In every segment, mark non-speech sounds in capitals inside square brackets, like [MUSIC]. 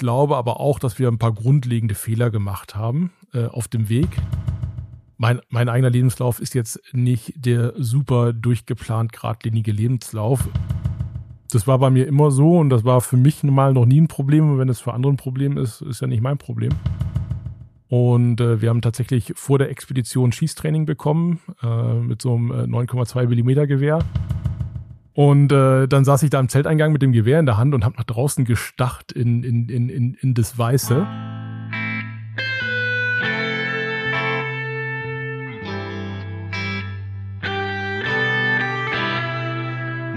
glaube aber auch, dass wir ein paar grundlegende Fehler gemacht haben äh, auf dem Weg. Mein, mein eigener Lebenslauf ist jetzt nicht der super durchgeplant geradlinige Lebenslauf. Das war bei mir immer so und das war für mich normal noch nie ein Problem. Und wenn es für andere ein Problem ist, ist ja nicht mein Problem. Und äh, wir haben tatsächlich vor der Expedition Schießtraining bekommen äh, mit so einem 9,2 äh, Millimeter Gewehr. Und äh, dann saß ich da im Zelteingang mit dem Gewehr in der Hand und habe nach draußen gestacht in, in, in, in, in das Weiße.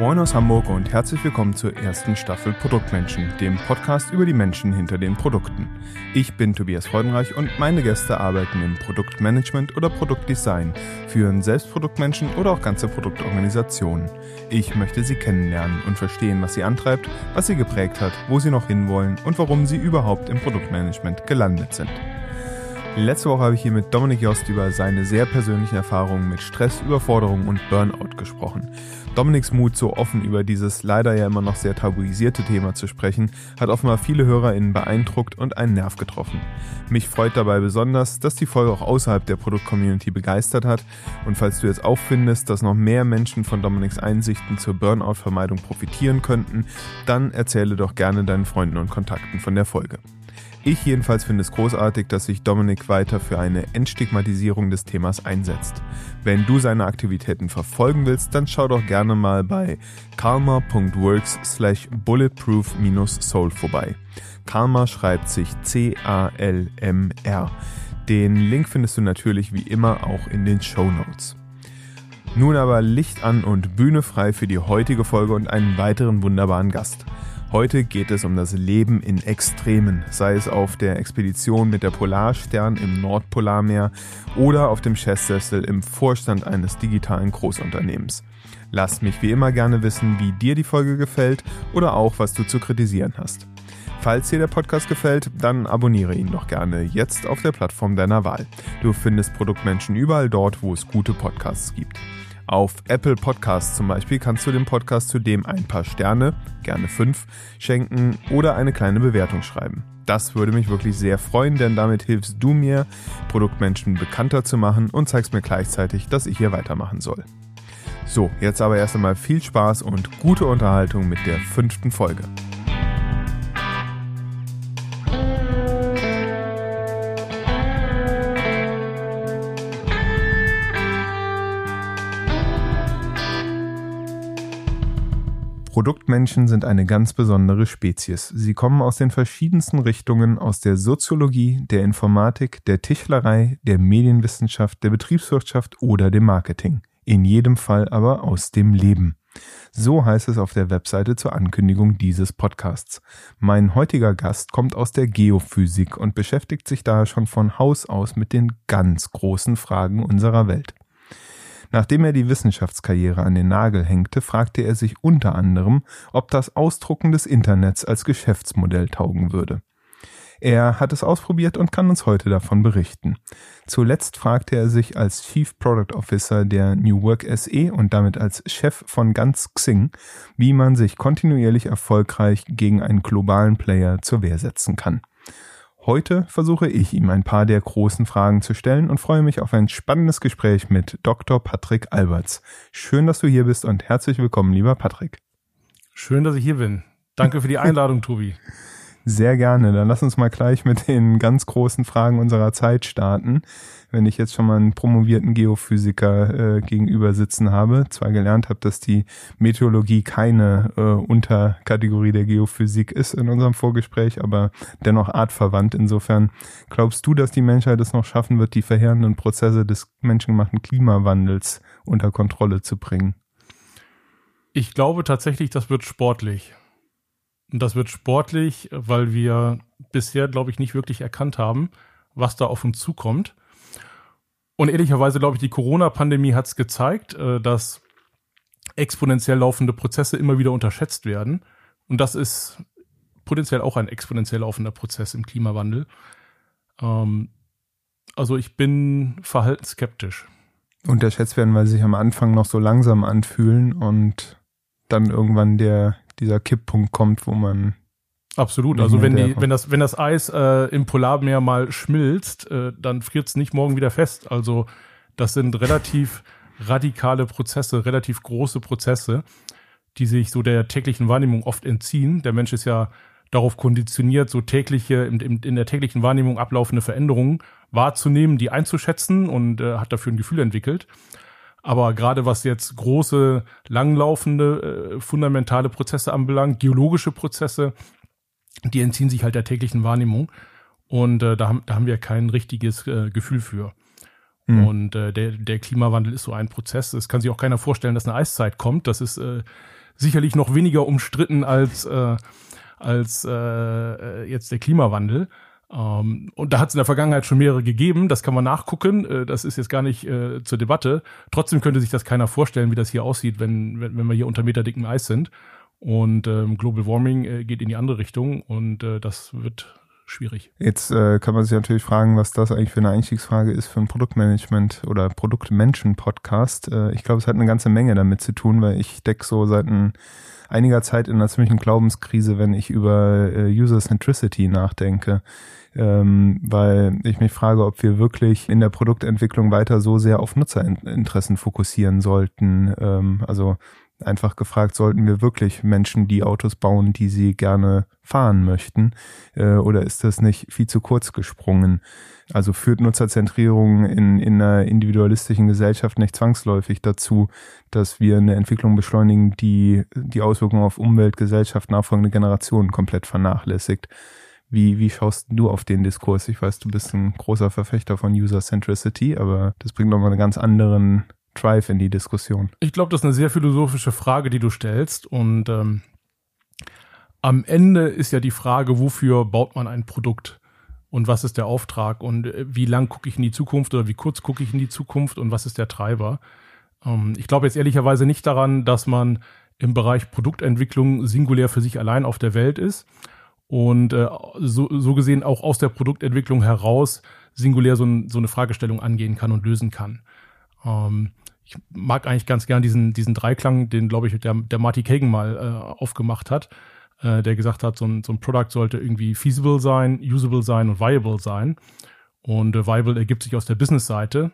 Moin aus Hamburg und herzlich willkommen zur ersten Staffel Produktmenschen, dem Podcast über die Menschen hinter den Produkten. Ich bin Tobias Freudenreich und meine Gäste arbeiten im Produktmanagement oder Produktdesign, führen selbst Produktmenschen oder auch ganze Produktorganisationen. Ich möchte sie kennenlernen und verstehen, was sie antreibt, was sie geprägt hat, wo sie noch hinwollen und warum sie überhaupt im Produktmanagement gelandet sind. Letzte Woche habe ich hier mit Dominik Jost über seine sehr persönlichen Erfahrungen mit Stress, Überforderung und Burnout gesprochen. Dominiks Mut, so offen über dieses leider ja immer noch sehr tabuisierte Thema zu sprechen, hat offenbar viele HörerInnen beeindruckt und einen Nerv getroffen. Mich freut dabei besonders, dass die Folge auch außerhalb der Produktcommunity begeistert hat. Und falls du jetzt auch findest, dass noch mehr Menschen von Dominiks Einsichten zur Burnout-Vermeidung profitieren könnten, dann erzähle doch gerne deinen Freunden und Kontakten von der Folge. Ich jedenfalls finde es großartig, dass sich Dominik weiter für eine Entstigmatisierung des Themas einsetzt. Wenn du seine Aktivitäten verfolgen willst, dann schau doch gerne mal bei karma.works slash bulletproof-soul vorbei. Karma schreibt sich C-A-L-M-R. Den Link findest du natürlich wie immer auch in den Show Notes. Nun aber Licht an und Bühne frei für die heutige Folge und einen weiteren wunderbaren Gast. Heute geht es um das Leben in Extremen, sei es auf der Expedition mit der Polarstern im Nordpolarmeer oder auf dem Chefsessel im Vorstand eines digitalen Großunternehmens. Lass mich wie immer gerne wissen, wie dir die Folge gefällt oder auch, was du zu kritisieren hast. Falls dir der Podcast gefällt, dann abonniere ihn doch gerne jetzt auf der Plattform deiner Wahl. Du findest Produktmenschen überall dort, wo es gute Podcasts gibt. Auf Apple Podcasts zum Beispiel kannst du dem Podcast zudem ein paar Sterne, gerne fünf, schenken oder eine kleine Bewertung schreiben. Das würde mich wirklich sehr freuen, denn damit hilfst du mir, Produktmenschen bekannter zu machen und zeigst mir gleichzeitig, dass ich hier weitermachen soll. So, jetzt aber erst einmal viel Spaß und gute Unterhaltung mit der fünften Folge. Produktmenschen sind eine ganz besondere Spezies. Sie kommen aus den verschiedensten Richtungen, aus der Soziologie, der Informatik, der Tischlerei, der Medienwissenschaft, der Betriebswirtschaft oder dem Marketing. In jedem Fall aber aus dem Leben. So heißt es auf der Webseite zur Ankündigung dieses Podcasts. Mein heutiger Gast kommt aus der Geophysik und beschäftigt sich daher schon von Haus aus mit den ganz großen Fragen unserer Welt. Nachdem er die Wissenschaftskarriere an den Nagel hängte, fragte er sich unter anderem, ob das Ausdrucken des Internets als Geschäftsmodell taugen würde. Er hat es ausprobiert und kann uns heute davon berichten. Zuletzt fragte er sich als Chief Product Officer der New Work SE und damit als Chef von ganz Xing, wie man sich kontinuierlich erfolgreich gegen einen globalen Player zur Wehr setzen kann. Heute versuche ich ihm ein paar der großen Fragen zu stellen und freue mich auf ein spannendes Gespräch mit Dr. Patrick Alberts. Schön, dass du hier bist und herzlich willkommen, lieber Patrick. Schön, dass ich hier bin. Danke für die Einladung, Tobi. Sehr gerne. Dann lass uns mal gleich mit den ganz großen Fragen unserer Zeit starten. Wenn ich jetzt schon mal einen promovierten Geophysiker äh, gegenüber sitzen habe, zwar gelernt habe, dass die Meteorologie keine äh, Unterkategorie der Geophysik ist in unserem Vorgespräch, aber dennoch artverwandt. Insofern glaubst du, dass die Menschheit es noch schaffen wird, die verheerenden Prozesse des menschengemachten Klimawandels unter Kontrolle zu bringen? Ich glaube tatsächlich, das wird sportlich. Das wird sportlich, weil wir bisher, glaube ich, nicht wirklich erkannt haben, was da auf uns zukommt. Und ehrlicherweise glaube ich, die Corona-Pandemie hat es gezeigt, äh, dass exponentiell laufende Prozesse immer wieder unterschätzt werden. Und das ist potenziell auch ein exponentiell laufender Prozess im Klimawandel. Ähm, also ich bin verhaltensskeptisch. Unterschätzt werden, weil sie sich am Anfang noch so langsam anfühlen und dann irgendwann der dieser Kipppunkt kommt, wo man Absolut. Also wenn die, wenn das, wenn das Eis äh, im Polarmeer mal schmilzt, äh, dann friert es nicht morgen wieder fest. Also das sind relativ radikale Prozesse, relativ große Prozesse, die sich so der täglichen Wahrnehmung oft entziehen. Der Mensch ist ja darauf konditioniert, so tägliche, in, in der täglichen Wahrnehmung ablaufende Veränderungen wahrzunehmen, die einzuschätzen und äh, hat dafür ein Gefühl entwickelt. Aber gerade was jetzt große, langlaufende, äh, fundamentale Prozesse anbelangt, geologische Prozesse, die entziehen sich halt der täglichen Wahrnehmung. Und äh, da, haben, da haben wir kein richtiges äh, Gefühl für. Mhm. Und äh, der, der Klimawandel ist so ein Prozess. Es kann sich auch keiner vorstellen, dass eine Eiszeit kommt. Das ist äh, sicherlich noch weniger umstritten als, äh, als äh, jetzt der Klimawandel. Ähm, und da hat es in der Vergangenheit schon mehrere gegeben. Das kann man nachgucken. Äh, das ist jetzt gar nicht äh, zur Debatte. Trotzdem könnte sich das keiner vorstellen, wie das hier aussieht, wenn, wenn, wenn wir hier unter meterdicken Eis sind. Und ähm, Global Warming äh, geht in die andere Richtung und äh, das wird schwierig. Jetzt äh, kann man sich natürlich fragen, was das eigentlich für eine Einstiegsfrage ist für ein Produktmanagement oder Produktmenschen-Podcast. Äh, ich glaube, es hat eine ganze Menge damit zu tun, weil ich decke so seit ein, einiger Zeit in einer ziemlichen Glaubenskrise, wenn ich über äh, User Centricity nachdenke. Ähm, weil ich mich frage, ob wir wirklich in der Produktentwicklung weiter so sehr auf Nutzerinteressen fokussieren sollten. Ähm, also einfach gefragt, sollten wir wirklich Menschen die Autos bauen, die sie gerne fahren möchten? Äh, oder ist das nicht viel zu kurz gesprungen? Also führt Nutzerzentrierung in, in einer individualistischen Gesellschaft nicht zwangsläufig dazu, dass wir eine Entwicklung beschleunigen, die die Auswirkungen auf Umwelt, Gesellschaft, nachfolgende Generationen komplett vernachlässigt? Wie, wie schaust du auf den Diskurs? Ich weiß, du bist ein großer Verfechter von User Centricity, aber das bringt nochmal einen ganz anderen Drive in die Diskussion? Ich glaube, das ist eine sehr philosophische Frage, die du stellst. Und ähm, am Ende ist ja die Frage, wofür baut man ein Produkt? Und was ist der Auftrag? Und äh, wie lang gucke ich in die Zukunft oder wie kurz gucke ich in die Zukunft? Und was ist der Treiber? Ähm, ich glaube jetzt ehrlicherweise nicht daran, dass man im Bereich Produktentwicklung singulär für sich allein auf der Welt ist und äh, so, so gesehen auch aus der Produktentwicklung heraus singulär so, ein, so eine Fragestellung angehen kann und lösen kann. Ähm, ich mag eigentlich ganz gern diesen, diesen Dreiklang, den, glaube ich, der, der Marty Kagan mal äh, aufgemacht hat, äh, der gesagt hat, so ein, so ein Product sollte irgendwie feasible sein, usable sein und viable sein. Und äh, viable ergibt sich aus der Business-Seite.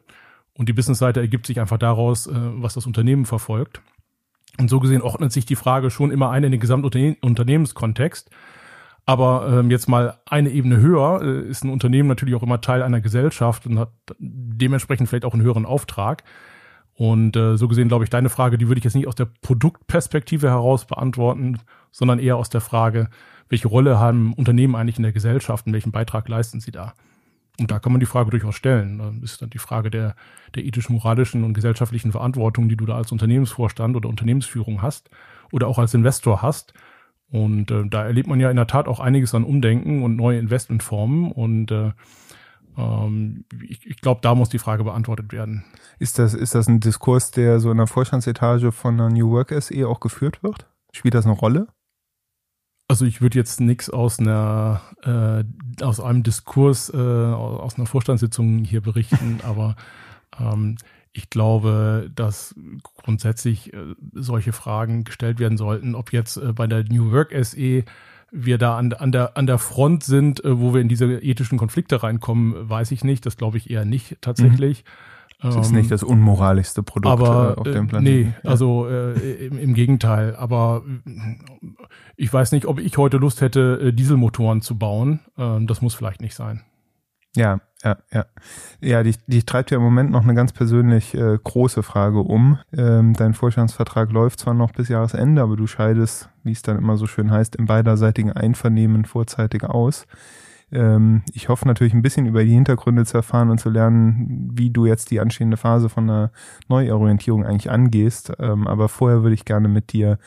Und die Business-Seite ergibt sich einfach daraus, äh, was das Unternehmen verfolgt. Und so gesehen ordnet sich die Frage schon immer ein in den Gesamtunternehmenskontext. Aber ähm, jetzt mal eine Ebene höher äh, ist ein Unternehmen natürlich auch immer Teil einer Gesellschaft und hat dementsprechend vielleicht auch einen höheren Auftrag. Und äh, so gesehen glaube ich, deine Frage, die würde ich jetzt nicht aus der Produktperspektive heraus beantworten, sondern eher aus der Frage, welche Rolle haben Unternehmen eigentlich in der Gesellschaft und welchen Beitrag leisten sie da? Und da kann man die Frage durchaus stellen. Das ist dann die Frage der, der ethisch-moralischen und gesellschaftlichen Verantwortung, die du da als Unternehmensvorstand oder Unternehmensführung hast oder auch als Investor hast. Und äh, da erlebt man ja in der Tat auch einiges an Umdenken und neue Investmentformen. Und äh, ähm, ich, ich glaube, da muss die Frage beantwortet werden. Ist das, ist das ein Diskurs, der so in der Vorstandsetage von der New Work SE auch geführt wird? Spielt das eine Rolle? Also ich würde jetzt nichts aus einer äh, aus einem Diskurs äh, aus einer Vorstandssitzung hier berichten, [LAUGHS] aber ähm, ich glaube, dass grundsätzlich äh, solche Fragen gestellt werden sollten, ob jetzt äh, bei der New Work SE wir da an, an, der, an der Front sind, äh, wo wir in diese ethischen Konflikte reinkommen, weiß ich nicht. Das glaube ich eher nicht tatsächlich. Mhm. Das ist nicht das unmoralischste Produkt aber, auf dem Planeten. Nee, also äh, im, im, Gegenteil. Aber ich weiß nicht, ob ich heute Lust hätte, Dieselmotoren zu bauen. Ähm, das muss vielleicht nicht sein. Ja, ja, ja. Ja, dich, dich treibt ja im Moment noch eine ganz persönlich äh, große Frage um. Ähm, dein Vorstandsvertrag läuft zwar noch bis Jahresende, aber du scheidest, wie es dann immer so schön heißt, im beiderseitigen Einvernehmen vorzeitig aus. Ähm, ich hoffe natürlich ein bisschen über die Hintergründe zu erfahren und zu lernen, wie du jetzt die anstehende Phase von einer Neuorientierung eigentlich angehst. Ähm, aber vorher würde ich gerne mit dir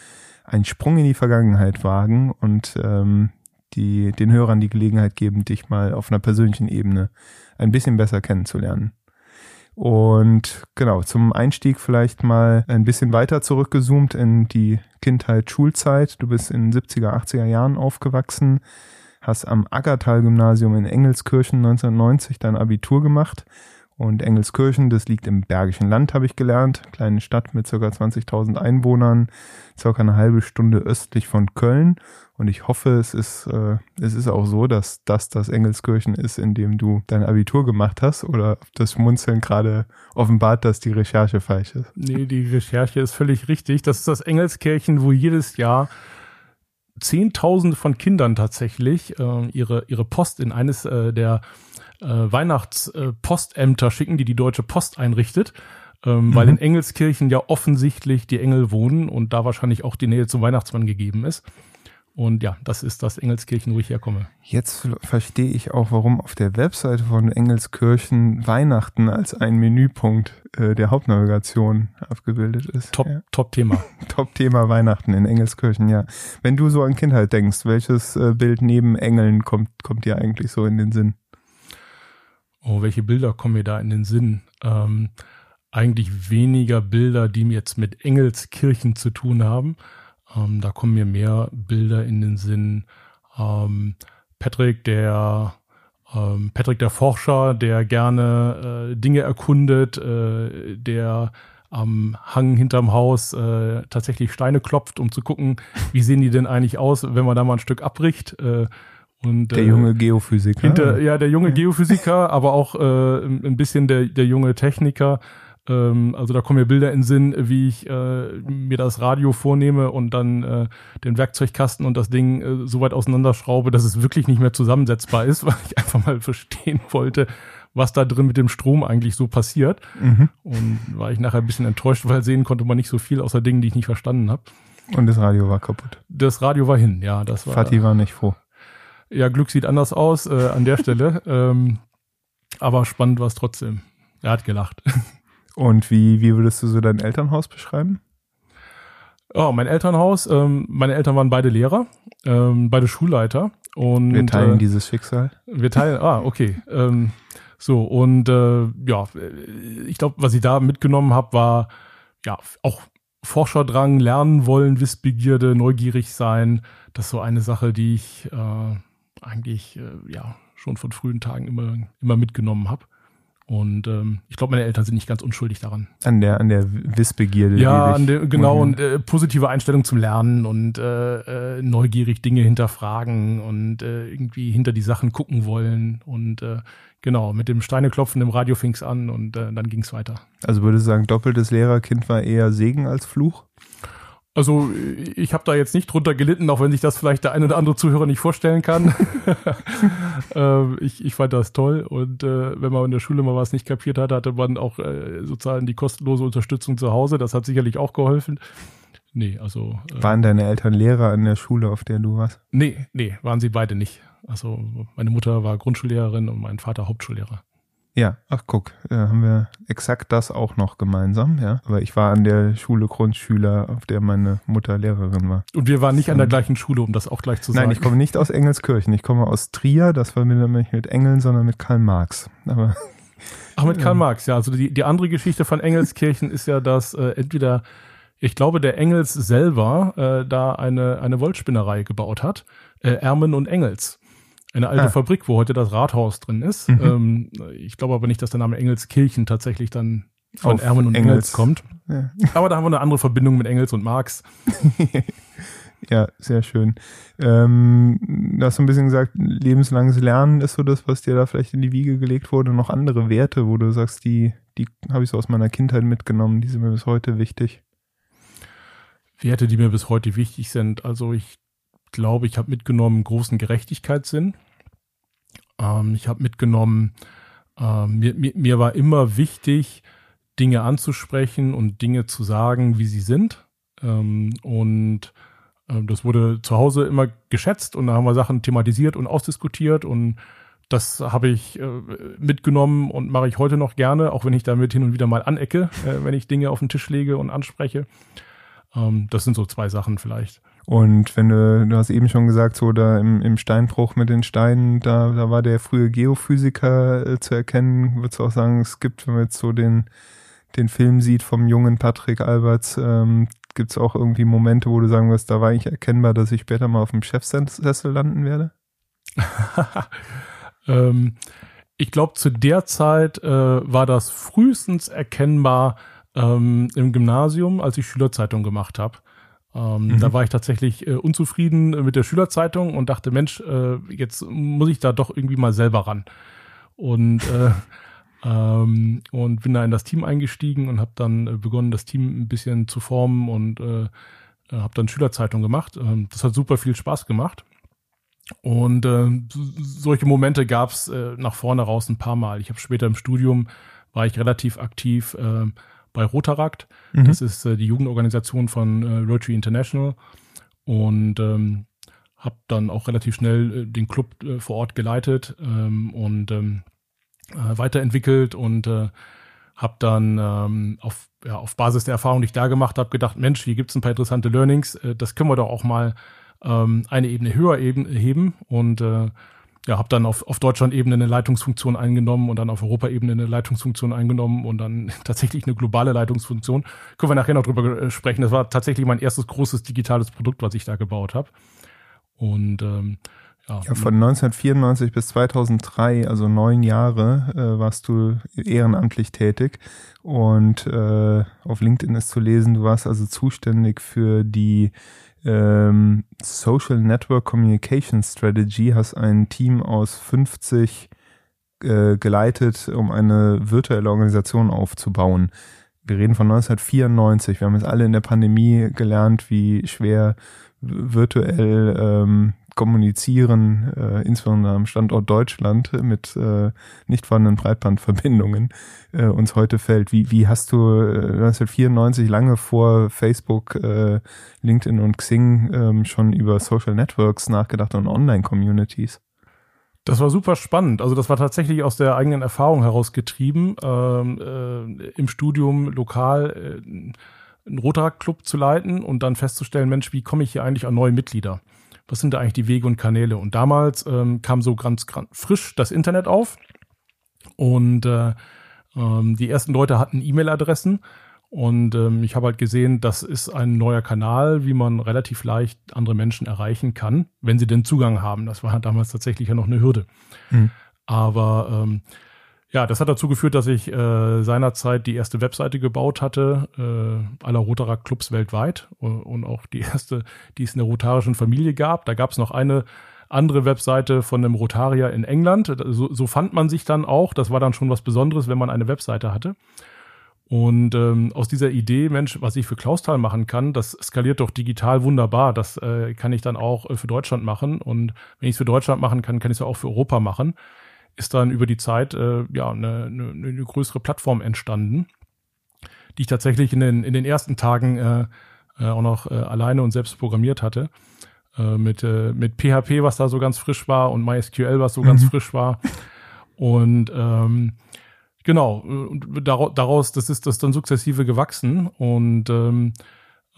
einen Sprung in die Vergangenheit wagen und ähm, die, den Hörern die Gelegenheit geben, dich mal auf einer persönlichen Ebene ein bisschen besser kennenzulernen. Und genau, zum Einstieg vielleicht mal ein bisschen weiter zurückgezoomt in die Kindheit, Schulzeit. Du bist in 70er, 80er Jahren aufgewachsen, hast am Aggertal-Gymnasium in Engelskirchen 1990 dein Abitur gemacht Und Engelskirchen, das liegt im Bergischen Land, habe ich gelernt. Kleine Stadt mit circa 20.000 Einwohnern, circa eine halbe Stunde östlich von Köln. Und ich hoffe, es ist, äh, es ist auch so, dass das das Engelskirchen ist, in dem du dein Abitur gemacht hast. Oder das Schmunzeln gerade offenbart, dass die Recherche falsch ist. Nee, die Recherche ist völlig richtig. Das ist das Engelskirchen, wo jedes Jahr Zehntausende von Kindern tatsächlich äh, ihre, ihre Post in eines äh, der äh, Weihnachtspostämter schicken, die die Deutsche Post einrichtet. Ähm, mhm. Weil in Engelskirchen ja offensichtlich die Engel wohnen und da wahrscheinlich auch die Nähe zum Weihnachtsmann gegeben ist. Und ja, das ist das Engelskirchen, wo ich herkomme. Jetzt verstehe ich auch, warum auf der Webseite von Engelskirchen Weihnachten als ein Menüpunkt äh, der Hauptnavigation abgebildet ist. Top, ja. top Thema. [LAUGHS] top Thema Weihnachten in Engelskirchen, ja. Wenn du so an Kindheit denkst, welches äh, Bild neben Engeln kommt, kommt dir eigentlich so in den Sinn? Oh, welche Bilder kommen mir da in den Sinn? Ähm, eigentlich weniger Bilder, die jetzt mit Engelskirchen zu tun haben ähm, da kommen mir mehr Bilder in den Sinn. Ähm, Patrick, der ähm, Patrick der Forscher, der gerne äh, Dinge erkundet, äh, der am Hang hinterm Haus äh, tatsächlich Steine klopft, um zu gucken, wie sehen die denn eigentlich aus, wenn man da mal ein Stück abbricht. Äh, und, der junge Geophysiker. Hinter, ja, der junge Geophysiker, [LAUGHS] aber auch äh, ein bisschen der, der junge Techniker, ähm, also da kommen mir Bilder in Sinn, wie ich äh, mir das Radio vornehme und dann äh, den Werkzeugkasten und das Ding äh, so weit auseinanderschraube, dass es wirklich nicht mehr zusammensetzbar ist, [LAUGHS] weil ich einfach mal verstehen wollte, was da drin mit dem Strom eigentlich so passiert. Mhm. Und war ich nachher ein bisschen enttäuscht, weil sehen konnte man nicht so viel außer Dingen, die ich nicht verstanden habe. Und das Radio war kaputt. Das Radio war hin, ja. Das war, Fatih war nicht froh. Ja, Glück sieht anders aus äh, an der Stelle. [LAUGHS] ähm, aber spannend war es trotzdem. Er hat gelacht. [LAUGHS] Und wie, wie würdest du so dein Elternhaus beschreiben? Oh, mein Elternhaus, ähm, meine Eltern waren beide Lehrer, ähm, beide Schulleiter. Und, wir teilen äh, dieses Schicksal. Wir teilen, ah, okay. Ähm, so, und äh, ja, ich glaube, was ich da mitgenommen habe, war ja auch Forscherdrang, lernen wollen, Wissbegierde, neugierig sein. Das ist so eine Sache, die ich äh, eigentlich äh, ja schon von frühen Tagen immer, immer mitgenommen habe. Und ähm, ich glaube, meine Eltern sind nicht ganz unschuldig daran. An der, an der Wissbegierde. Ja, an der, genau, und äh, positive Einstellung zum Lernen und äh, äh, neugierig Dinge hinterfragen und äh, irgendwie hinter die Sachen gucken wollen. Und äh, genau, mit dem Steineklopfen im Radio fing's an und äh, dann ging's weiter. Also würdest du sagen, doppeltes Lehrerkind war eher Segen als Fluch? Also ich habe da jetzt nicht drunter gelitten, auch wenn sich das vielleicht der eine oder andere Zuhörer nicht vorstellen kann. [LAUGHS] ähm, ich, ich fand das toll und äh, wenn man in der Schule mal was nicht kapiert hat, hatte man auch äh, sozusagen die kostenlose Unterstützung zu Hause. Das hat sicherlich auch geholfen. Nee, also. Äh, waren deine Eltern Lehrer in der Schule, auf der du warst? Nee, nee, waren sie beide nicht. Also meine Mutter war Grundschullehrerin und mein Vater Hauptschullehrer. Ja, ach guck, da haben wir exakt das auch noch gemeinsam, ja. Aber ich war an der Schule Grundschüler, auf der meine Mutter Lehrerin war. Und wir waren nicht an der gleichen Schule, um das auch gleich zu sagen. Nein, ich komme nicht aus Engelskirchen. Ich komme aus Trier. Das war nicht mit Engeln, sondern mit Karl Marx. Aber [LAUGHS] Ach, mit Karl Marx, ja. Also die, die andere Geschichte von Engelskirchen ist ja, dass äh, entweder, ich glaube, der Engels selber äh, da eine, eine Wollspinnerei gebaut hat. Äh, Ermen und Engels. Eine alte ah. Fabrik, wo heute das Rathaus drin ist. Mhm. Ähm, ich glaube aber nicht, dass der Name Engelskirchen tatsächlich dann von Auf Ermen und Engels, Engels kommt. Ja. Aber da haben wir eine andere Verbindung mit Engels und Marx. [LAUGHS] ja, sehr schön. Ähm, du hast so ein bisschen gesagt, lebenslanges Lernen ist so das, was dir da vielleicht in die Wiege gelegt wurde. Noch andere Werte, wo du sagst, die, die habe ich so aus meiner Kindheit mitgenommen, die sind mir bis heute wichtig. Werte, die mir bis heute wichtig sind. Also ich glaube, ich habe mitgenommen großen Gerechtigkeitssinn. Ähm, ich habe mitgenommen, äh, mir, mir, mir war immer wichtig, Dinge anzusprechen und Dinge zu sagen, wie sie sind. Ähm, und äh, das wurde zu Hause immer geschätzt und da haben wir Sachen thematisiert und ausdiskutiert und das habe ich äh, mitgenommen und mache ich heute noch gerne, auch wenn ich damit hin und wieder mal anecke, äh, wenn ich Dinge auf den Tisch lege und anspreche. Ähm, das sind so zwei Sachen vielleicht. Und wenn du, du hast eben schon gesagt, so da im, im Steinbruch mit den Steinen, da, da war der frühe Geophysiker äh, zu erkennen. Würdest du auch sagen, es gibt, wenn man jetzt so den, den Film sieht vom jungen Patrick Alberts, ähm, gibt es auch irgendwie Momente, wo du sagen wirst, da war eigentlich erkennbar, dass ich später mal auf dem Chefsessel landen werde? [LAUGHS] ähm, ich glaube, zu der Zeit äh, war das frühestens erkennbar ähm, im Gymnasium, als ich Schülerzeitung gemacht habe. Ähm, mhm. Da war ich tatsächlich äh, unzufrieden mit der Schülerzeitung und dachte, Mensch, äh, jetzt muss ich da doch irgendwie mal selber ran. Und äh, [LAUGHS] ähm, und bin da in das Team eingestiegen und habe dann äh, begonnen, das Team ein bisschen zu formen und äh, habe dann Schülerzeitung gemacht. Ähm, das hat super viel Spaß gemacht. Und äh, solche Momente gab es äh, nach vorne raus ein paar Mal. Ich habe später im Studium war ich relativ aktiv äh, bei Rotarakt. Mhm. Das ist äh, die Jugendorganisation von äh, Rotary International. Und ähm, habe dann auch relativ schnell äh, den Club äh, vor Ort geleitet ähm, und ähm, äh, weiterentwickelt und äh, habe dann ähm, auf, ja, auf Basis der Erfahrung, die ich da gemacht habe, gedacht, Mensch, hier gibt's ein paar interessante Learnings, äh, das können wir doch auch mal ähm, eine Ebene höher eben, heben und äh, ja, habe dann auf, auf Deutschland-Ebene eine Leitungsfunktion eingenommen und dann auf Europa-Ebene eine Leitungsfunktion eingenommen und dann [LAUGHS] tatsächlich eine globale Leitungsfunktion. Können wir nachher noch drüber äh, sprechen. Das war tatsächlich mein erstes großes digitales Produkt, was ich da gebaut habe. Und ähm, ja, ja, von 1994 bis 2003, also neun Jahre, äh, warst du ehrenamtlich tätig. Und äh, auf LinkedIn ist zu lesen, du warst also zuständig für die ähm, Social Network Communication Strategy, hast ein Team aus 50 äh, geleitet, um eine virtuelle Organisation aufzubauen. Wir reden von 1994. Wir haben es alle in der Pandemie gelernt, wie schwer virtuell ähm, kommunizieren, äh, insbesondere am Standort Deutschland mit äh, nicht vorhandenen Breitbandverbindungen, äh, uns heute fällt. Wie, wie hast du äh, 1994 lange vor Facebook, äh, LinkedIn und Xing ähm, schon über Social Networks nachgedacht und Online-Communities? Das war super spannend. Also das war tatsächlich aus der eigenen Erfahrung herausgetrieben, ähm, äh, im Studium lokal äh, einen Rotaract-Club zu leiten und dann festzustellen, Mensch, wie komme ich hier eigentlich an neue Mitglieder? Was sind da eigentlich die Wege und Kanäle? Und damals ähm, kam so ganz, ganz frisch das Internet auf und äh, ähm, die ersten Leute hatten E-Mail-Adressen und ähm, ich habe halt gesehen, das ist ein neuer Kanal, wie man relativ leicht andere Menschen erreichen kann, wenn sie den Zugang haben. Das war damals tatsächlich ja noch eine Hürde. Mhm. Aber ähm, ja, das hat dazu geführt, dass ich äh, seinerzeit die erste Webseite gebaut hatte, äh, aller Rotaract Clubs weltweit und, und auch die erste, die es in der rotarischen Familie gab. Da gab es noch eine andere Webseite von einem Rotarier in England. So, so fand man sich dann auch. Das war dann schon was Besonderes, wenn man eine Webseite hatte. Und ähm, aus dieser Idee, Mensch, was ich für Klausthal machen kann, das skaliert doch digital wunderbar. Das äh, kann ich dann auch äh, für Deutschland machen. Und wenn ich es für Deutschland machen kann, kann ich es auch für Europa machen ist dann über die Zeit äh, ja eine, eine, eine größere Plattform entstanden, die ich tatsächlich in den, in den ersten Tagen äh, äh, auch noch äh, alleine und selbst programmiert hatte. Äh, mit, äh, mit PHP, was da so ganz frisch war, und MySQL, was so mhm. ganz frisch war. Und ähm, genau, und daraus, das ist das dann sukzessive gewachsen. Und ähm,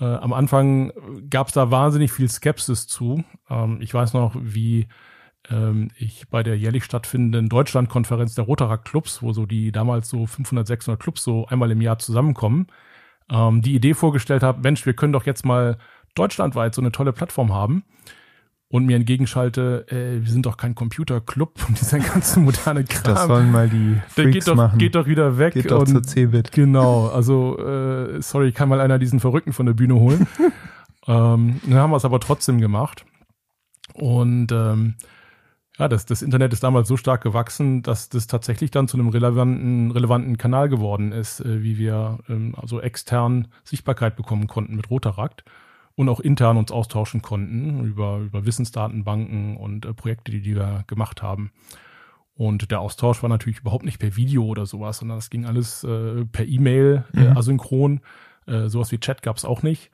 äh, am Anfang gab es da wahnsinnig viel Skepsis zu. Ähm, ich weiß noch, wie ich bei der jährlich stattfindenden Deutschlandkonferenz der Rotaract Clubs, wo so die damals so 500, 600 Clubs so einmal im Jahr zusammenkommen, ähm, die Idee vorgestellt habe, Mensch, wir können doch jetzt mal deutschlandweit so eine tolle Plattform haben und mir entgegenschalte, äh, wir sind doch kein Computerclub [LAUGHS] und dieser ganze moderne Kram. Das sollen mal die Freaks Der geht doch, machen. geht doch wieder weg. Geht doch zur Cebit. Genau, also äh, sorry, kann mal einer diesen Verrückten von der Bühne holen. [LAUGHS] ähm, dann haben wir es aber trotzdem gemacht. Und ähm, ja, das, das Internet ist damals so stark gewachsen, dass das tatsächlich dann zu einem relevanten, relevanten Kanal geworden ist, äh, wie wir ähm, also extern Sichtbarkeit bekommen konnten mit Rotarakt und auch intern uns austauschen konnten über, über Wissensdatenbanken und äh, Projekte, die, die wir gemacht haben. Und der Austausch war natürlich überhaupt nicht per Video oder sowas, sondern das ging alles äh, per E-Mail, äh, mhm. asynchron. Äh, sowas wie Chat gab es auch nicht.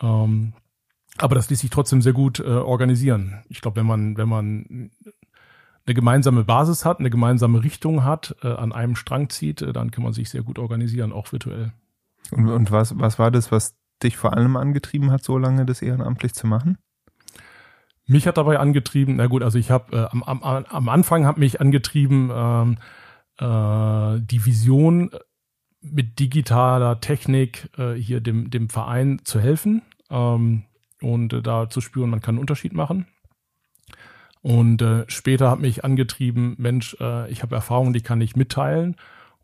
Ähm, aber das ließ sich trotzdem sehr gut äh, organisieren. Ich glaube, wenn man, wenn man eine gemeinsame Basis hat, eine gemeinsame Richtung hat, äh, an einem Strang zieht, äh, dann kann man sich sehr gut organisieren, auch virtuell. Und, und was, was war das, was dich vor allem angetrieben hat, so lange das ehrenamtlich zu machen? Mich hat dabei angetrieben, na gut, also ich habe äh, am, am, am Anfang hat mich angetrieben ähm, äh, die Vision mit digitaler Technik äh, hier dem, dem Verein zu helfen. Ähm, und äh, da zu spüren, man kann einen Unterschied machen. Und äh, später hat mich angetrieben, Mensch, äh, ich habe Erfahrungen, die kann ich mitteilen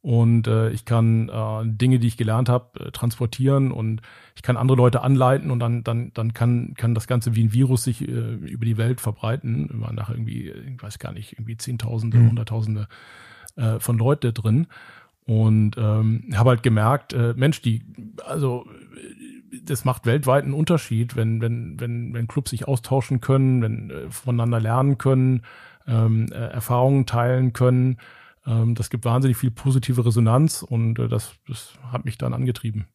und äh, ich kann äh, Dinge, die ich gelernt habe, äh, transportieren und ich kann andere Leute anleiten und dann dann dann kann kann das Ganze wie ein Virus sich äh, über die Welt verbreiten. Immer nach irgendwie, ich weiß gar nicht, irgendwie Zehntausende, mhm. Hunderttausende äh, von Leute drin und ähm, habe halt gemerkt, äh, Mensch, die also das macht weltweit einen Unterschied, wenn wenn wenn wenn Clubs sich austauschen können, wenn äh, voneinander lernen können, ähm, äh, Erfahrungen teilen können ähm, das gibt wahnsinnig viel positive Resonanz und äh, das, das hat mich dann angetrieben.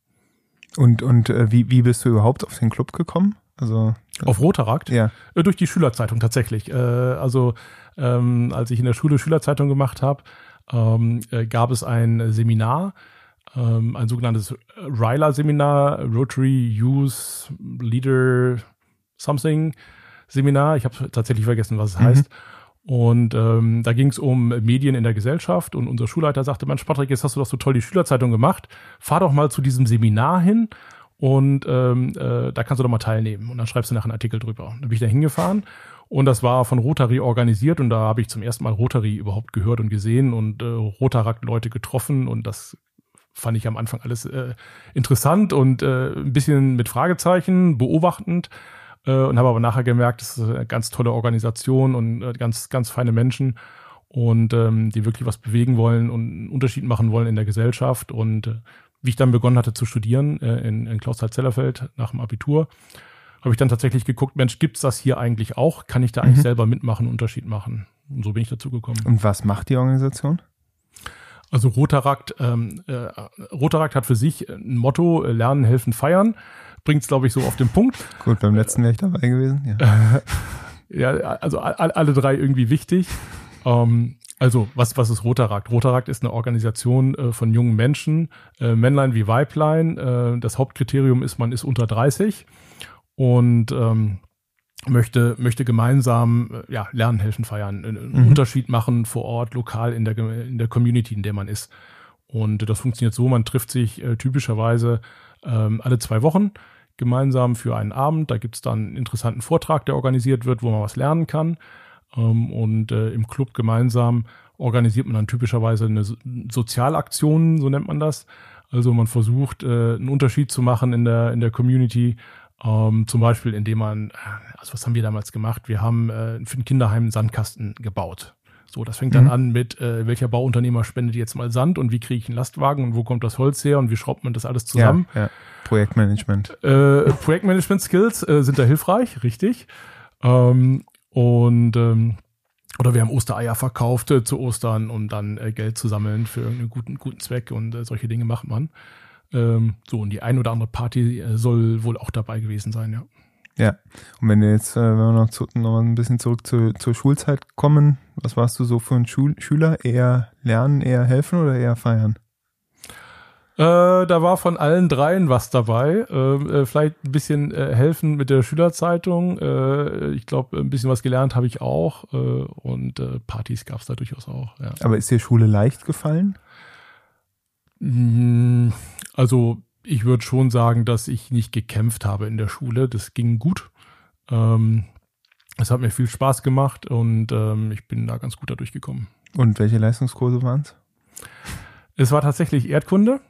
Und, und äh, wie, wie bist du überhaupt auf den Club gekommen? Also auf Rotarakt? Ja. Äh, durch die Schülerzeitung tatsächlich. Äh, also ähm, als ich in der Schule Schülerzeitung gemacht habe, ähm, äh, gab es ein Seminar, ähm, ein sogenanntes Ryler-Seminar, Rotary Youth Leader Something Seminar. Ich habe tatsächlich vergessen, was es mhm. heißt. Und ähm, da ging es um Medien in der Gesellschaft und unser Schulleiter sagte, Mensch, Patrick, jetzt hast du doch so toll die Schülerzeitung gemacht. Fahr doch mal zu diesem Seminar hin und ähm, äh, da kannst du doch mal teilnehmen. Und dann schreibst du nachher einen Artikel drüber. Dann bin ich da hingefahren und das war von Rotary organisiert und da habe ich zum ersten Mal Rotary überhaupt gehört und gesehen und äh, Rotaract-Leute getroffen und das fand ich am Anfang alles äh, interessant und äh, ein bisschen mit Fragezeichen, beobachtend äh, und habe aber nachher gemerkt, es ist eine ganz tolle Organisation und äh, ganz, ganz feine Menschen und ähm, die wirklich was bewegen wollen und einen Unterschied machen wollen in der Gesellschaft. Und äh, wie ich dann begonnen hatte zu studieren äh, in, in Klausthal-Zellerfeld nach dem Abitur, habe ich dann tatsächlich geguckt, Mensch, gibt's das hier eigentlich auch? Kann ich da eigentlich mhm. selber mitmachen, Unterschied machen? Und so bin ich dazu gekommen. Und was macht die Organisation? Also Rotarakt, ähm, äh, Rotarakt hat für sich ein Motto, äh, Lernen, Helfen, Feiern bringt es, glaube ich, so auf den Punkt. [LAUGHS] Gut, beim letzten wäre ich dabei gewesen. Ja, [LAUGHS] ja also alle drei irgendwie wichtig. Ähm, also, was, was ist Rotarakt? Rotarakt ist eine Organisation äh, von jungen Menschen, äh, Männlein wie Weiblein. Äh, das Hauptkriterium ist, man ist unter 30 und ähm, möchte, möchte gemeinsam äh, ja, lernen, helfen, feiern, einen mhm. Unterschied machen vor Ort, lokal in der, in der Community, in der man ist. Und das funktioniert so, man trifft sich äh, typischerweise ähm, alle zwei Wochen gemeinsam für einen Abend. Da gibt es dann einen interessanten Vortrag, der organisiert wird, wo man was lernen kann. Ähm, und äh, im Club gemeinsam organisiert man dann typischerweise eine Sozialaktion, so nennt man das. Also man versucht, äh, einen Unterschied zu machen in der, in der Community. Ähm, zum Beispiel, indem man, äh, also was haben wir damals gemacht? Wir haben äh, für ein Kinderheim einen Sandkasten gebaut. So, das fängt dann mhm. an mit, äh, welcher Bauunternehmer spendet jetzt mal Sand und wie kriege ich einen Lastwagen und wo kommt das Holz her und wie schraubt man das alles zusammen. Ja, ja. Projektmanagement. Äh, Projektmanagement-Skills äh, sind da hilfreich, richtig. Ähm, und ähm, oder wir haben Ostereier verkauft äh, zu Ostern, um dann äh, Geld zu sammeln für einen guten, guten Zweck und solche Dinge macht man. Ähm, so, und die ein oder andere Party äh, soll wohl auch dabei gewesen sein, ja. Ja, und wenn wir jetzt, äh, wenn wir noch, zu, noch ein bisschen zurück zu, zur Schulzeit kommen, was warst du so für ein Schul Schüler? Eher lernen, eher helfen oder eher feiern? Äh, da war von allen dreien was dabei. Ähm, äh, vielleicht ein bisschen äh, helfen mit der Schülerzeitung. Äh, ich glaube, ein bisschen was gelernt habe ich auch. Äh, und Partys gab es da durchaus auch. Ja. Aber ist dir Schule leicht gefallen? Mm, also ich würde schon sagen, dass ich nicht gekämpft habe in der Schule. Das ging gut. Ähm, es hat mir viel Spaß gemacht und ähm, ich bin da ganz gut dadurch gekommen. Und welche Leistungskurse waren es? Es war tatsächlich Erdkunde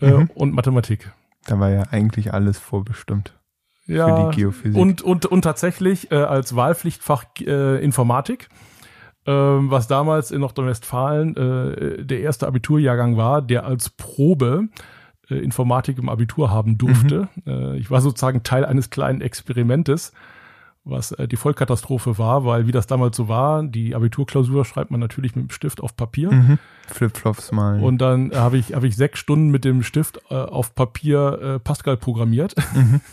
äh, mhm. und Mathematik. Da war ja eigentlich alles vorbestimmt. Ja, für die Geophysik. Und, und, und tatsächlich äh, als Wahlpflichtfach äh, Informatik, äh, was damals in Nordrhein-Westfalen äh, der erste Abiturjahrgang war, der als Probe äh, Informatik im Abitur haben durfte. Mhm. Äh, ich war sozusagen Teil eines kleinen Experimentes was äh, die Vollkatastrophe war, weil wie das damals so war, die Abiturklausur schreibt man natürlich mit dem Stift auf Papier. Mhm. Flipflops mal. Und dann habe ich, hab ich sechs Stunden mit dem Stift äh, auf Papier äh, Pascal programmiert. Mhm. [LAUGHS]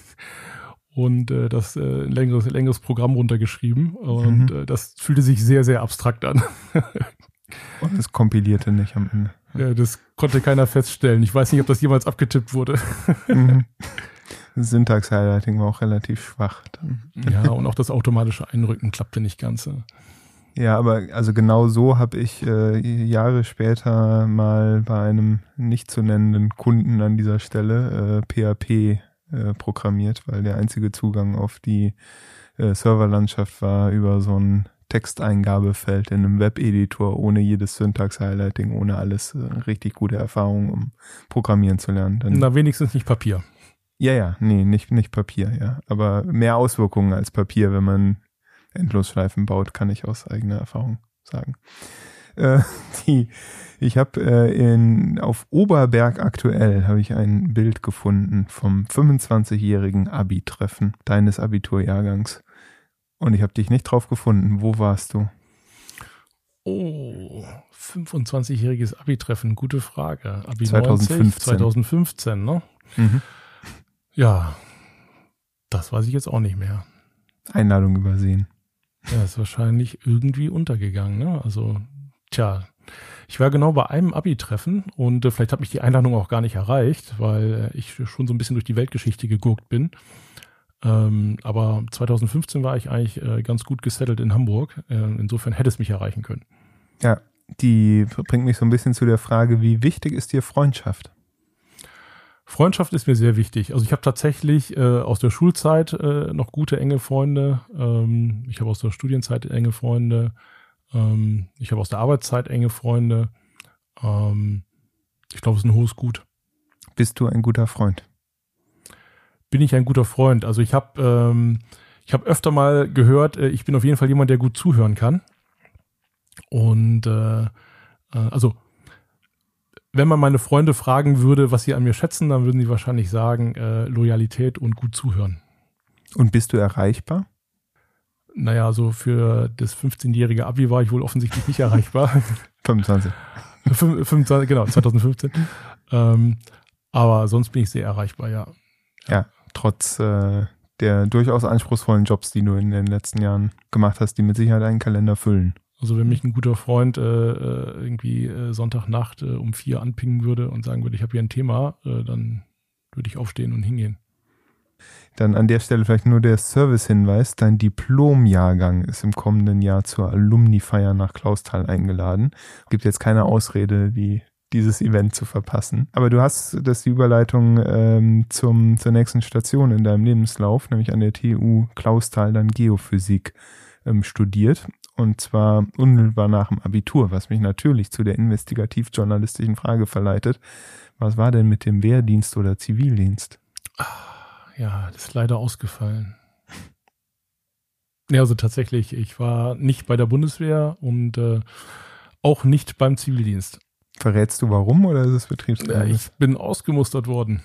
Und äh, das äh, ein längeres, längeres Programm runtergeschrieben. Und mhm. äh, das fühlte sich sehr, sehr abstrakt an. [LAUGHS] Und es kompilierte nicht am Ende. Ja, das konnte keiner feststellen. Ich weiß nicht, ob das jemals abgetippt wurde. Mhm. Syntax-Highlighting war auch relativ schwach. Dann. Ja, und auch das automatische Einrücken klappte nicht ganz. Ja, aber also genau so habe ich äh, Jahre später mal bei einem nicht zu nennenden Kunden an dieser Stelle äh, PHP äh, programmiert, weil der einzige Zugang auf die äh, Serverlandschaft war über so ein Texteingabefeld in einem Webeditor ohne jedes Syntax-Highlighting, ohne alles äh, richtig gute Erfahrung, um Programmieren zu lernen. Dann, Na, wenigstens nicht Papier. Ja, ja, nee, nicht, nicht Papier, ja. Aber mehr Auswirkungen als Papier, wenn man Endlosschleifen baut, kann ich aus eigener Erfahrung sagen. Äh, [LAUGHS] die, ich habe äh, in auf Oberberg aktuell habe ich ein Bild gefunden vom 25-jährigen Abi-Treffen deines Abiturjahrgangs. Und ich habe dich nicht drauf gefunden. Wo warst du? Oh, 25-jähriges Abi-Treffen, gute Frage. Abi 2015. 90, 2015, ne? Mhm. Ja, das weiß ich jetzt auch nicht mehr. Einladung übersehen. Ja, ist wahrscheinlich irgendwie untergegangen, ne? Also, tja, ich war genau bei einem Abi-Treffen und äh, vielleicht hat mich die Einladung auch gar nicht erreicht, weil äh, ich schon so ein bisschen durch die Weltgeschichte geguckt bin. Ähm, aber 2015 war ich eigentlich äh, ganz gut gesettelt in Hamburg. Äh, insofern hätte es mich erreichen können. Ja, die bringt mich so ein bisschen zu der Frage, wie wichtig ist dir Freundschaft? Freundschaft ist mir sehr wichtig. Also ich habe tatsächlich äh, aus der Schulzeit äh, noch gute enge Freunde. Ähm, ich habe aus der Studienzeit enge Freunde. Ähm, ich habe aus der Arbeitszeit enge Freunde. Ähm, ich glaube, es ist ein hohes Gut. Bist du ein guter Freund? Bin ich ein guter Freund. Also ich habe ähm, ich habe öfter mal gehört, äh, ich bin auf jeden Fall jemand, der gut zuhören kann. Und äh, äh, also wenn man meine Freunde fragen würde, was sie an mir schätzen, dann würden sie wahrscheinlich sagen äh, Loyalität und gut zuhören. Und bist du erreichbar? Naja, so für das 15-jährige Abi war ich wohl offensichtlich nicht erreichbar. [LAUGHS] 25. 25, genau, 2015. ähm, aber sonst bin ich sehr erreichbar, ja. Ja trotz äh, der durchaus anspruchsvollen Jobs, die du in den letzten Jahren gemacht hast, die mit Sicherheit einen Kalender füllen. Also wenn mich ein guter Freund äh, äh irgendwie äh, Sonntagnacht äh, um vier anpingen würde und sagen würde, ich habe hier ein Thema, äh, dann würde ich aufstehen und hingehen. Dann an der Stelle vielleicht nur der Service-Hinweis. Dein Diplomjahrgang ist im kommenden Jahr zur Alumni-Feier nach Klausthal eingeladen. Gibt jetzt keine Ausrede, die dieses Event zu verpassen. Aber du hast das die Überleitung ähm, zum, zur nächsten Station in deinem Lebenslauf, nämlich an der TU Klausthal dann Geophysik ähm, studiert. Und zwar unmittelbar nach dem Abitur, was mich natürlich zu der investigativ-journalistischen Frage verleitet. Was war denn mit dem Wehrdienst oder Zivildienst? Ja, das ist leider ausgefallen. Ja, also tatsächlich, ich war nicht bei der Bundeswehr und äh, auch nicht beim Zivildienst. Verrätst du warum oder ist es Betriebsgeheimnis? Ja, ich bin ausgemustert worden.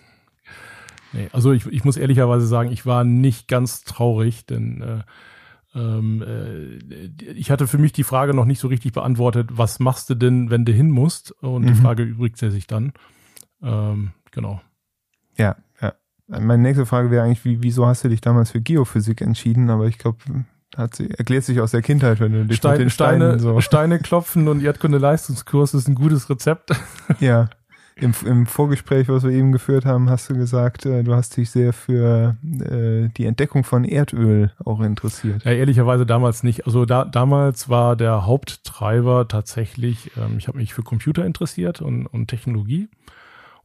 Nee, also ich, ich muss ehrlicherweise sagen, ich war nicht ganz traurig, denn äh, ähm, äh, ich hatte für mich die Frage noch nicht so richtig beantwortet, was machst du denn, wenn du hin musst? Und mhm. die Frage übrigt sich dann. Ähm, genau. Ja, ja. Meine nächste Frage wäre eigentlich, wie, wieso hast du dich damals für Geophysik entschieden? Aber ich glaube, hat sie, erklärt sich aus der Kindheit, wenn du dich Stein, mit den Steinen Steine, so. Steine klopfen und Erdkunde-Leistungskurs ist ein gutes Rezept. [LAUGHS] Ja. Im, Im Vorgespräch, was wir eben geführt haben, hast du gesagt, äh, du hast dich sehr für äh, die Entdeckung von Erdöl auch interessiert. Ja, ehrlicherweise damals nicht. Also da, damals war der Haupttreiber tatsächlich, ähm, ich habe mich für Computer interessiert und, und Technologie.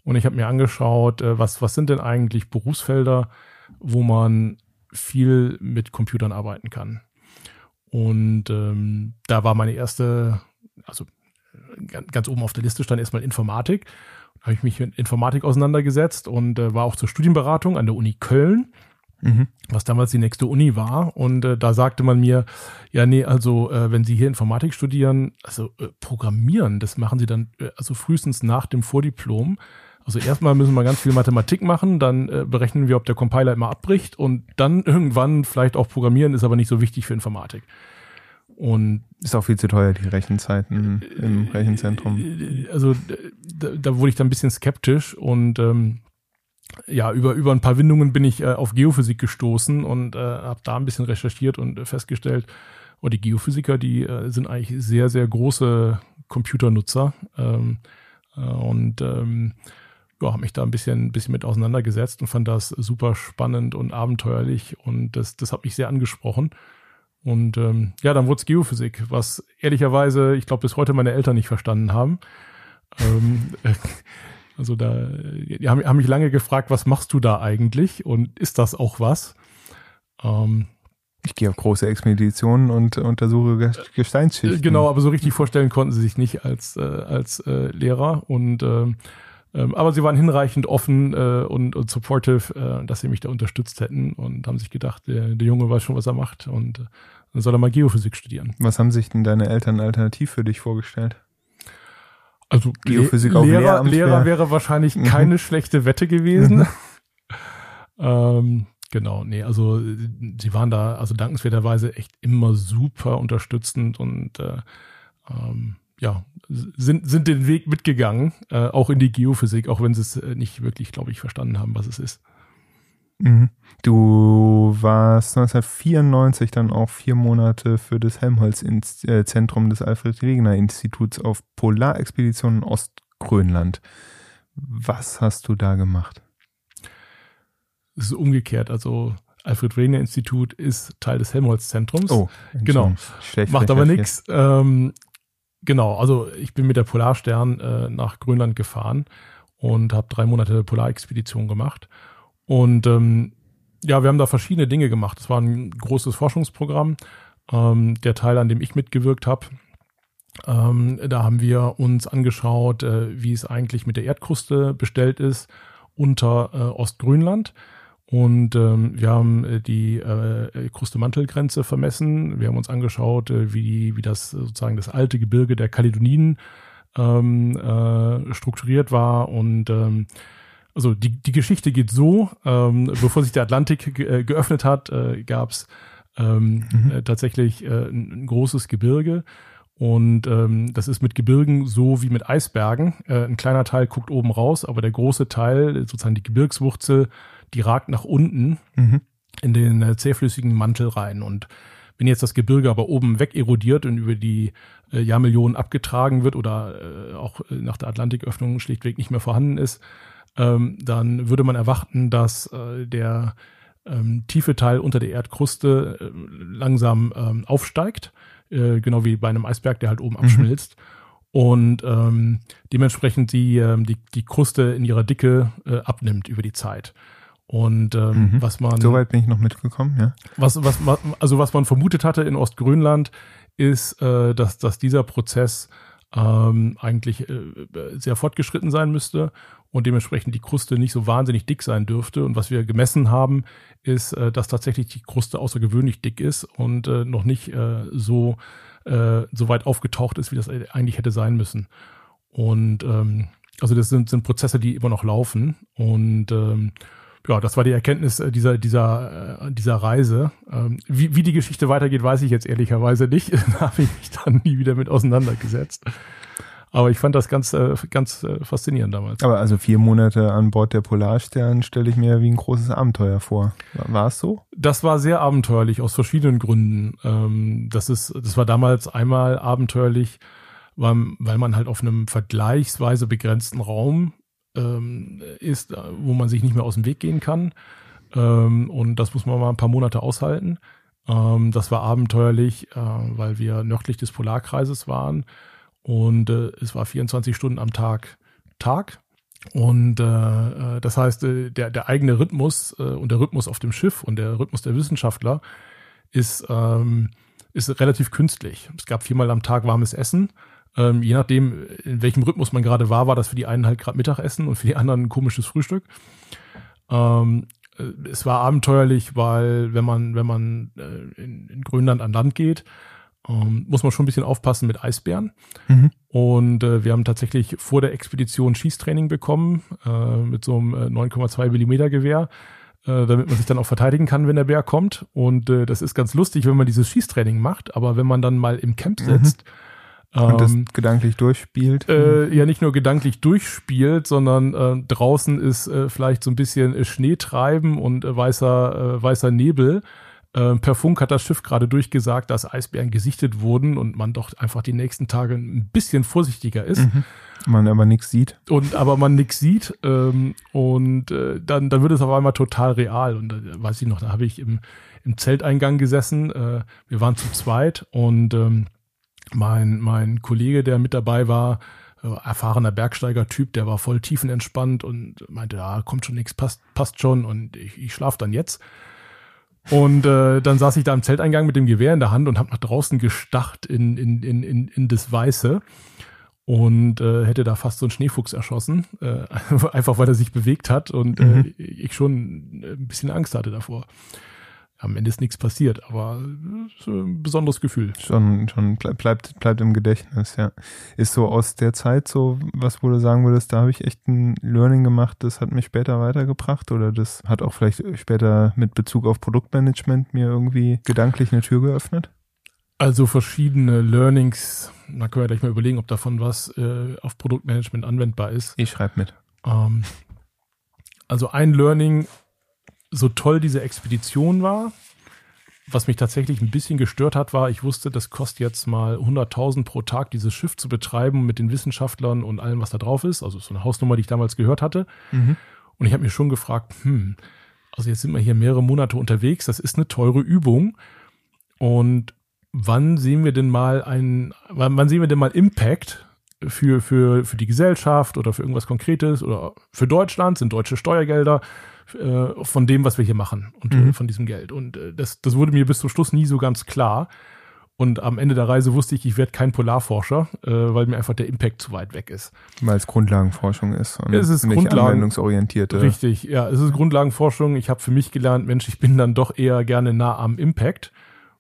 Und ich habe mir angeschaut, äh, was, was sind denn eigentlich Berufsfelder, wo man viel mit Computern arbeiten kann. Und ähm, da war meine erste, also ganz oben auf der Liste stand erstmal Informatik. Da habe ich mich mit Informatik auseinandergesetzt und äh, war auch zur Studienberatung an der Uni Köln, mhm. was damals die nächste Uni war. Und äh, da sagte man mir, ja, nee, also äh, wenn Sie hier Informatik studieren, also äh, Programmieren, das machen Sie dann äh, also frühestens nach dem Vordiplom. Also erstmal müssen wir ganz viel Mathematik machen, dann äh, berechnen wir, ob der Compiler immer abbricht und dann irgendwann vielleicht auch Programmieren ist aber nicht so wichtig für Informatik. Und ist auch viel zu teuer, die Rechenzeiten im Rechenzentrum. Also da, da wurde ich dann ein bisschen skeptisch und ähm, ja, über, über ein paar Windungen bin ich äh, auf Geophysik gestoßen und äh, habe da ein bisschen recherchiert und äh, festgestellt, oh, die Geophysiker, die äh, sind eigentlich sehr, sehr große Computernutzer. Ähm, äh, und ähm, ja, habe mich da ein bisschen, bisschen mit auseinandergesetzt und fand das super spannend und abenteuerlich und das, das hat mich sehr angesprochen. Und ähm, ja, dann wurde es Geophysik, was ehrlicherweise, ich glaube, bis heute meine Eltern nicht verstanden haben. Ähm, [LAUGHS] also da, die haben, haben mich lange gefragt, was machst du da eigentlich und ist das auch was? Ähm, Ich gehe auf große Expeditionen und untersuche Gesteinsschichten. Genau, aber so richtig vorstellen konnten sie sich nicht als, äh, als äh, Lehrer. Und ähm, ähm, aber sie waren hinreichend offen äh, und, und supportive, äh, dass sie mich da unterstützt hätten und haben sich gedacht, der, der Junge weiß schon, was er macht und äh, dann soll er mal Geophysik studieren. Was haben sich denn deine Eltern alternativ für dich vorgestellt? Also Geophysik Le Lehrer, Lehrer wäre wahrscheinlich mhm. keine schlechte Wette gewesen. Mhm. [LAUGHS] [LAUGHS] ähm, Genau, nee, also sie waren da also dankenswerterweise echt immer super unterstützend und äh, ähm, ja, sind, sind den Weg mitgegangen, äh, auch in die Geophysik, auch wenn sie es äh, nicht wirklich, glaube ich, verstanden haben, was es ist. Mhm. Du warst 1994 dann auch vier Monate für das Helmholtz-Zentrum äh, des Alfred-Wegener-Instituts auf Polarexpeditionen in Ostgrönland. Was hast du da gemacht? Es ist umgekehrt. Also Alfred Wegener Institut ist Teil des Helmholtz-Zentrums. Oh, genau. Schlecht Macht aber nichts. Ähm, genau, also ich bin mit der Polarstern äh, nach Grönland gefahren und habe drei Monate Polarexpedition gemacht. Und ähm, ja, wir haben da verschiedene Dinge gemacht. Es war ein großes Forschungsprogramm. Ähm, der Teil, an dem ich mitgewirkt habe, ähm, da haben wir uns angeschaut, äh, wie es eigentlich mit der Erdkruste bestellt ist unter äh, Ostgrönland. Und ähm, wir haben äh, die äh, Kruste-Mantel-Grenze vermessen. Wir haben uns angeschaut, äh, wie, wie das sozusagen das alte Gebirge der Kaledonien ähm, äh, strukturiert war. Und ähm, also die, die Geschichte geht so, ähm, bevor sich der Atlantik ge äh, geöffnet hat, äh, gab es ähm, mhm. äh, tatsächlich äh, ein, ein großes Gebirge. Und ähm, das ist mit Gebirgen so wie mit Eisbergen. Äh, ein kleiner Teil guckt oben raus, aber der große Teil, sozusagen die Gebirgswurzel, die ragt nach unten mhm. in den äh, zähflüssigen Mantel rein. Und wenn jetzt das Gebirge aber oben weg erodiert und über die äh, Jahrmillionen abgetragen wird oder äh, auch äh, nach der Atlantiköffnung schlichtweg nicht mehr vorhanden ist, ähm, dann würde man erwarten, dass äh, der ähm, tiefe Teil unter der Erdkruste äh, langsam ähm, aufsteigt, genau wie bei einem Eisberg, der halt oben mhm. abschmilzt. Und ähm, dementsprechend die, ähm, die, die Kruste in ihrer Dicke äh, abnimmt über die Zeit. Und ähm, mhm. was man. Soweit bin ich noch mitgekommen, ja. Was, was, also was man vermutet hatte in Ostgrönland, ist, äh, dass, dass dieser Prozess ähm, eigentlich äh, sehr fortgeschritten sein müsste und dementsprechend die Kruste nicht so wahnsinnig dick sein dürfte. Und was wir gemessen haben, ist, äh, dass tatsächlich die Kruste außergewöhnlich dick ist und äh, noch nicht äh, so, äh, so weit aufgetaucht ist, wie das eigentlich hätte sein müssen. Und ähm, also das sind, sind Prozesse, die immer noch laufen. Und ähm, ja, das war die Erkenntnis äh, dieser, dieser, äh, dieser Reise. Ähm, wie, wie die Geschichte weitergeht, weiß ich jetzt ehrlicherweise nicht. [LAUGHS] da habe ich mich dann nie wieder mit auseinandergesetzt. Aber ich fand das ganz, äh, ganz faszinierend damals. Aber also vier Monate an Bord der Polarstern stelle ich mir wie ein großes Abenteuer vor. War es so? Das war sehr abenteuerlich aus verschiedenen Gründen. Ähm, das ist, das war damals einmal abenteuerlich, weil, weil man halt auf einem vergleichsweise begrenzten Raum ähm, ist, äh, wo man sich nicht mehr aus dem Weg gehen kann. Ähm, und das muss man mal ein paar Monate aushalten. Ähm, das war abenteuerlich, äh, weil wir nördlich des Polarkreises waren und äh, es war 24 Stunden am Tag Tag. Und das heißt, der, der eigene Rhythmus und der Rhythmus auf dem Schiff und der Rhythmus der Wissenschaftler ist, ähm, ist relativ künstlich. Es gab viermal am Tag warmes Essen. Ähm, je nachdem, in welchem Rhythmus man gerade war, war das für die einen halt gerade Mittagessen und für die anderen ein komisches Frühstück. Ähm, äh, es war abenteuerlich, weil wenn man, wenn man äh, in, in, Grönland an Land geht, ähm, muss man schon ein bisschen aufpassen mit Eisbären. Mhm. Und äh, wir haben tatsächlich vor der Expedition Schießtraining bekommen äh, mit so einem 9,2 äh, Millimeter Gewehr äh, damit man sich dann auch verteidigen kann, wenn der Bär kommt. Und äh, das ist ganz lustig, wenn man dieses Schießtraining macht, aber wenn man dann mal im Camp mhm. sitzt, mhm und das ähm, gedanklich durchspielt? Äh, ja, nicht nur gedanklich durchspielt, sondern äh, draußen ist äh, vielleicht so ein bisschen äh, Schneetreiben und äh, weißer, äh, weißer Nebel. Äh, per Funk hat das Schiff gerade durchgesagt, dass Eisbären gesichtet wurden und man doch einfach die nächsten Tage ein bisschen vorsichtiger ist. Mhm. Man aber nichts sieht. Und aber man nichts sieht. Ähm, und äh, dann, dann wird es auf einmal total real. Und da weiß ich noch, da habe ich im, im Zelteingang gesessen. Äh, wir waren zu zweit und ähm, mein, mein Kollege, der mit dabei war, äh, erfahrener Bergsteiger-Typ, der war voll tiefenentspannt und meinte, ja, kommt schon nichts, passt, passt schon und ich, ich schlafe dann jetzt. Und äh, dann saß ich da im Zelteingang mit dem Gewehr in der Hand und habe nach draußen gestacht in, in, in, in, in das Weiße und äh, hätte da fast so einen Schneefuchs erschossen, äh, [LAUGHS] einfach weil er sich bewegt hat und mhm. äh, ich schon ein bisschen Angst hatte davor. Am Ende ist nichts passiert, aber ist ein besonderes Gefühl. Schon, schon bleibt, bleibt im Gedächtnis, ja. Ist so aus der Zeit so, was wo du sagen würdest, da habe ich echt ein Learning gemacht, das hat mich später weitergebracht oder das hat auch vielleicht später mit Bezug auf Produktmanagement mir irgendwie gedanklich eine Tür geöffnet? Also verschiedene Learnings, da können wir gleich mal überlegen, ob davon was äh, auf Produktmanagement anwendbar ist. Ich schreibe mit. Ähm, also ein Learning so toll diese Expedition war, was mich tatsächlich ein bisschen gestört hat, war, ich wusste, das kostet jetzt mal 100.000 pro Tag, dieses Schiff zu betreiben mit den Wissenschaftlern und allem, was da drauf ist. Also so eine Hausnummer, die ich damals gehört hatte. Mhm. Und ich habe mir schon gefragt, hm, also jetzt sind wir hier mehrere Monate unterwegs, das ist eine teure Übung. Und wann sehen wir denn mal einen, wann, wann sehen wir denn mal Impact für, für, für die Gesellschaft oder für irgendwas Konkretes oder für Deutschland, sind deutsche Steuergelder äh, von dem, was wir hier machen und äh, mhm. von diesem Geld. Und äh, das, das wurde mir bis zum Schluss nie so ganz klar. Und am Ende der Reise wusste ich, ich werde kein Polarforscher, äh, weil mir einfach der Impact zu weit weg ist. Weil es Grundlagenforschung ist und es ist nicht Grundlagen, anwendungsorientierte. Richtig, ja, es ist Grundlagenforschung. Ich habe für mich gelernt, Mensch, ich bin dann doch eher gerne nah am Impact.